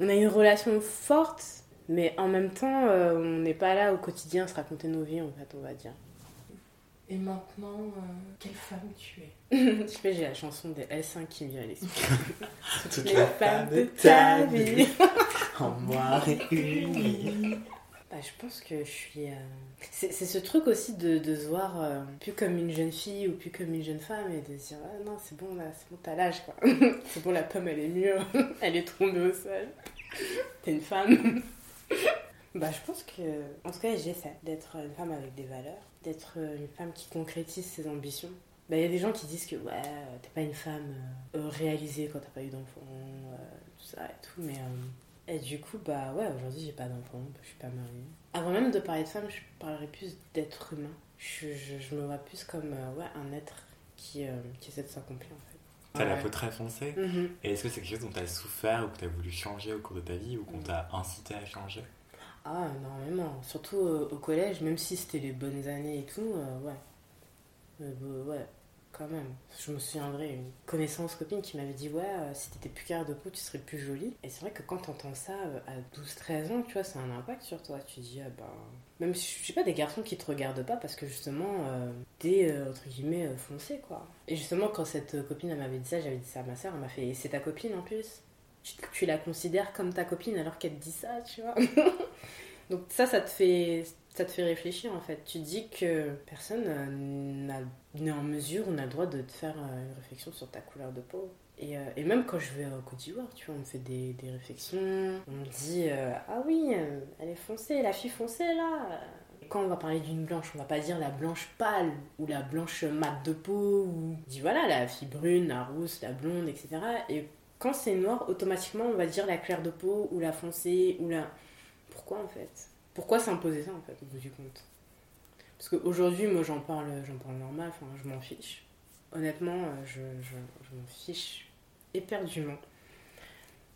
On a une relation forte, mais en même temps, on n'est pas là au quotidien à se raconter nos vies, en fait, on va dire. Et maintenant, euh, quelle femme tu es Je sais, j'ai la chanson des L5 qui me vient à l'esprit. Toutes les les femmes de ta vie. vie en moi réunies. Bah, je pense que je suis. euh, C'est c'est ce truc aussi de, de se voir euh, plus comme une jeune fille ou plus comme une jeune femme et de se dire ah non, c'est bon là, c'est bon, t'as l'âge quoi. c'est bon, la pomme elle est mûre, elle est tombée au sol. T'es une femme. bah, je pense que. En tout cas, j'essaie d'être une femme avec des valeurs, d'être une femme qui concrétise ses ambitions. Bah, il y a des gens qui disent que ouais, euh, t'es pas une femme euh, réalisée quand t'as pas eu d'enfant, euh, tout ça et tout, mais. euh, et du coup, bah ouais, aujourd'hui j'ai pas d'enfant, je suis pas mariée. Avant même de parler de femme, je parlerais plus d'être humain. Je, je, je me vois plus comme euh, ouais, un être qui, euh, qui essaie de s'accomplir en fait. T'as la peau très foncée. Mhm. Et est-ce que c'est quelque chose dont t'as souffert ou que t'as voulu changer au cours de ta vie ou qu'on t'a incité à changer? Ah, énormément. Surtout euh, au collège, même si c'était les bonnes années et tout, euh, ouais. Euh, bah, ouais, quand même. Je me souviendrai, une connaissance copine qui m'avait dit Ouais, si t'étais plus carré de peau, tu serais plus jolie. Et c'est vrai que quand t'entends ça à 12-13 ans, tu vois, a un impact sur toi. Tu dis, ah ben. Même si je sais pas, des garçons qui te regardent pas parce que justement, t'es entre guillemets foncé quoi. Et justement, quand cette copine m'avait dit ça, j'avais dit ça à ma soeur, elle m'a fait C'est ta copine en plus? Tu, la considères comme ta copine alors qu'elle te dit ça, tu vois. Donc ça, ça te fait, ça te fait réfléchir en fait. Tu dis que personne euh, n'est en mesure ou n'a le droit de te faire euh, une réflexion sur ta couleur de peau. Et, euh, et même quand je vais au Côte d'Ivoire, tu vois, on me fait des, des réflexions. On me dit Ah oui, elle est foncée, la fille foncée là. Quand on va parler d'une blanche, on va pas dire la blanche pâle ou la blanche mat de peau. Ou... On dit voilà, la fille brune, la rousse, la blonde, etc. Et quand c'est noir, automatiquement on va dire la claire de peau ou la foncée ou la. Pourquoi en fait? Pourquoi s'imposer ça en fait au bout du compte? Parce qu'aujourd'hui, moi j'en parle, j'en parle normal, enfin je m'en fiche. Honnêtement, euh, je, je, m'en fiche éperdument.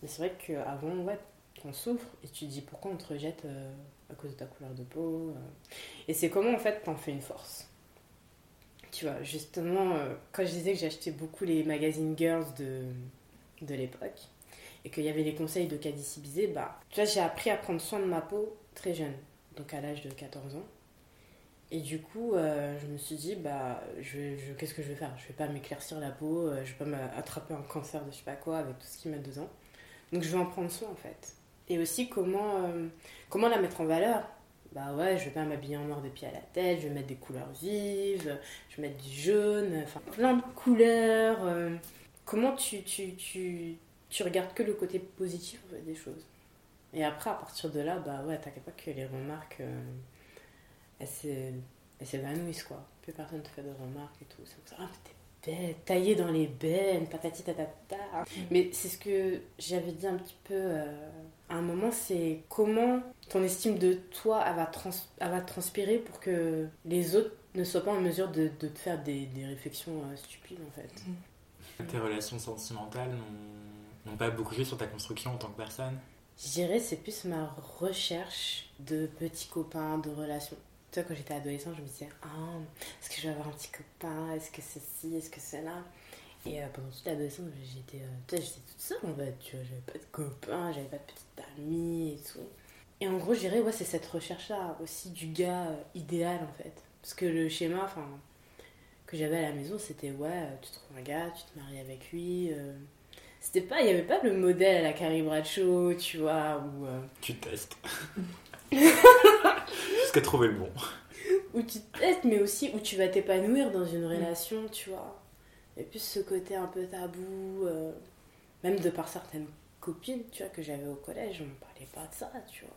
Mais c'est vrai qu'avant, ouais, on souffre et tu te dis pourquoi on te rejette euh, à cause de ta couleur de peau. euh. Et c'est comment en fait t'en fais une force? Tu vois, justement, quand je disais que j'achetais beaucoup les magazines girls de, de l'époque et qu'il y avait les conseils de Cadici Bizet, bah, tu vois, j'ai appris à prendre soin de ma peau très jeune, donc à l'âge de 14 ans. Et du coup, euh, je me suis dit, bah, je, je- qu'est-ce que je vais faire? Je vais pas m'éclaircir la peau, euh, je vais pas m'attraper un cancer de je sais pas quoi avec tout ce qu'ils mettent dedans. Donc je vais en prendre soin en fait. Et aussi comment, euh, comment la mettre en valeur? Bah ouais, je vais pas m'habiller en noir des pieds à la tête, je vais mettre des couleurs vives, je vais mettre du jaune, enfin plein de couleurs. Comment tu, tu, tu, tu regardes que le côté positif en fait, des choses. Et après, à partir de là, bah ouais, t'inquiète pas que les remarques, euh, elles s'é- elles s'évanouissent quoi. Plus personne te fait de remarques et tout. C'est comme ça, ah, mais t'es belle, taillée dans les bennes, patati tatata. Mais c'est ce que j'avais dit un petit peu euh, à un moment, c'est comment ton estime de toi, elle va, trans- elle va transpirer pour que les autres ne soient pas en mesure de, de te faire des, des réflexions euh, stupides en fait. Tes relations sentimentales n'ont- pas beaucoup joué sur ta construction en tant que personne? Je dirais c'est plus ma recherche de petits copains, de relations. Tu vois, quand j'étais adolescente, je me disais, ah, est-ce que je vais avoir un petit copain? Est-ce que c'est ci Est-ce que c'est là Et euh, pendant toute l'adolescence, j'étais, euh, toute seule en fait. Tu vois, j'avais pas de copains, j'avais pas de petite amie et tout. Et en gros, je dirais, ouais, c'est cette recherche-là aussi du gars euh, idéal en fait. Parce que le schéma, enfin, que j'avais à la maison, c'était, ouais, euh, tu trouves un gars, tu te maries avec lui. euh, c'était pas, il y avait pas le modèle à la Carrie Bradshaw, tu vois, ou euh, Tu testes. Jusqu'à trouver le bon. où tu te testes, mais aussi où tu vas t'épanouir dans une relation, tu vois. Et puis ce côté un peu tabou, euh, même de par certaines copines, tu vois, que j'avais au collège, on ne parlait pas de ça, tu vois.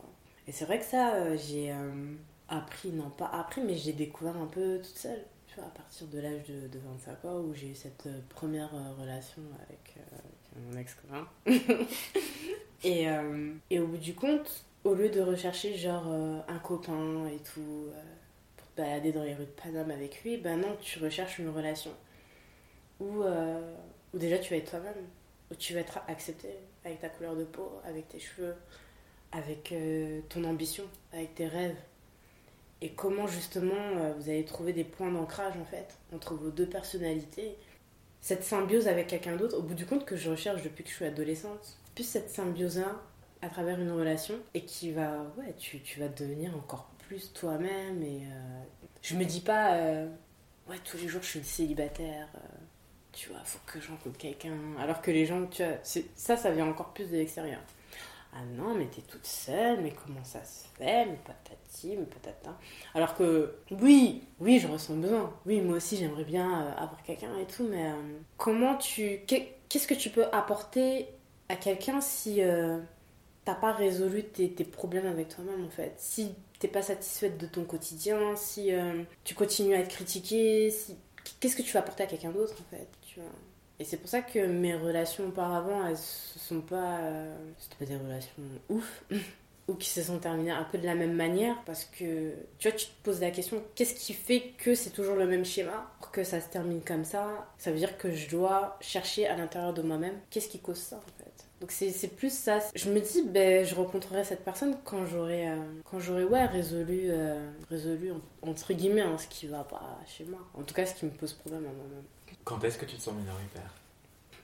Et c'est vrai que ça, euh, j'ai euh, appris, non pas appris, mais j'ai découvert un peu toute seule, à partir de l'âge de, de 25 ans, où j'ai eu cette euh, première euh, relation avec, euh, avec mon ex-copain. et, et au bout du compte, au lieu de rechercher genre un copain et tout, pour te balader dans les rues de Paname avec lui, ben non, tu recherches une relation où, où déjà tu vas être toi-même, où tu vas être accepté avec ta couleur de peau, avec tes cheveux, avec ton ambition, avec tes rêves. Et comment justement euh, vous allez trouver des points d'ancrage en fait entre vos deux personnalités? Cette symbiose avec quelqu'un d'autre, au bout du compte que je recherche depuis que je suis adolescente. Plus cette symbiose-là à travers une relation et qui va, ouais, tu, tu vas devenir encore plus toi-même et euh, je me dis pas, euh, ouais, tous les jours je suis célibataire, tu vois, faut que je rencontre quelqu'un. Alors que les gens, tu vois, ça, ça vient encore plus de l'extérieur. Ah non, mais t'es toute seule, mais comment ça se fait, mais patati, mais patata. Alors que, oui, oui, je ressens besoin. Oui, moi aussi, j'aimerais bien euh, avoir quelqu'un et tout, mais euh, comment tu. qu'est- Qu'est-ce que tu peux apporter à quelqu'un si euh, t'as pas résolu tes, problèmes avec toi-même, en fait? Si t'es pas satisfaite de ton quotidien, si tu continues à être critiquée, si... qu'est-ce que tu vas apporter à quelqu'un d'autre, en fait et c'est pour ça que mes relations auparavant, elles se sont pas. Euh, c'était pas des relations ouf, ou qui se sont terminées un peu de la même manière, parce que tu vois, tu te poses la question qu'est-ce qui fait que c'est toujours le même schéma? Pour que ça se termine comme ça Ça veut dire que je dois chercher à l'intérieur de moi-même qu'est-ce qui cause ça en fait? Donc c'est plus ça. Je me dis, ben, je rencontrerai cette personne quand j'aurai, euh, ouais, résolu, euh, résolu en- entre guillemets hein, ce qui va pas chez moi. En tout cas, ce qui me pose problème à moi-même. Quand est-ce que tu te sens minoritaire?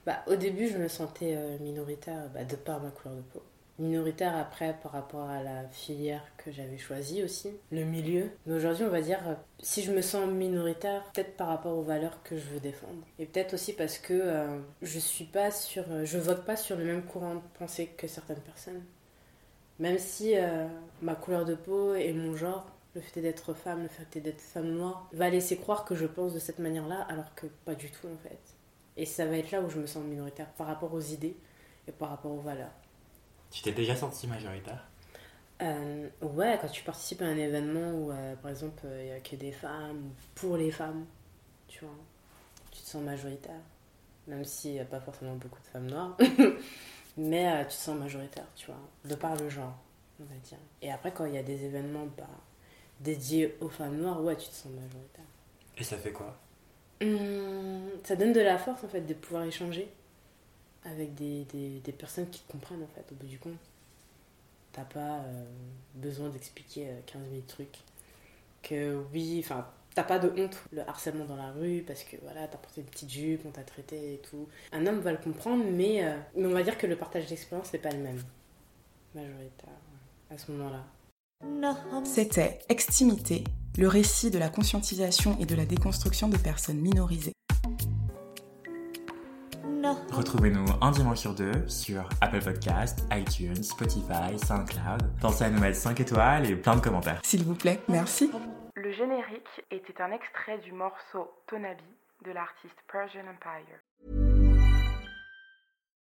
Bah, au début, je me sentais euh, minoritaire bah, de par ma couleur de peau. Minoritaire après par rapport à la filière que j'avais choisie aussi, le milieu. Mais aujourd'hui, on va dire, euh, si je me sens minoritaire, peut-être par rapport aux valeurs que je veux défendre. Et peut-être aussi parce que euh, je suis pas sur, je vote pas sur le même courant de pensée que certaines personnes. Même si ma couleur de peau et mon genre, le fait d'être femme, le fait d'être femme noire, va laisser croire que je pense de cette manière-là, alors que pas du tout en fait. Et ça va être là où je me sens minoritaire par rapport aux idées et par rapport aux valeurs. Tu t'es déjà senti majoritaire? Euh, ouais, quand tu participes à un événement où, euh, par exemple, il n'y a que des femmes, ou pour les femmes, tu vois, tu te sens majoritaire. Même s'il n'y a pas forcément beaucoup de femmes noires, mais euh, tu te sens majoritaire, tu vois, de par le genre, on va dire. Et après, quand il y a des événements bah, dédiés aux femmes noires, ouais, tu te sens majoritaire. Et ça fait quoi? Hum, ça donne de la force en fait de pouvoir échanger avec des, des, des personnes qui te comprennent en fait au bout du compte. T'as pas euh, besoin d'expliquer euh, 15 000 trucs. Que oui, enfin, t'as pas de honte le harcèlement dans la rue parce que voilà, t'as porté une petite jupe, on t'a traité et tout. Un homme va le comprendre, mais, euh, mais on va dire que le partage d'expérience n'est pas le même. Majoritaire, à ce moment-là. C'était Extimité, le récit de la conscientisation et de la déconstruction de personnes minorisées. Retrouvez-nous un dimanche sur deux sur Apple Podcast, iTunes, Spotify, SoundCloud. Pensez à nous mettre 5 étoiles et plein de commentaires. S'il vous plaît, merci. Le générique était un extrait du morceau Tonabi de l'artiste Persian Empire.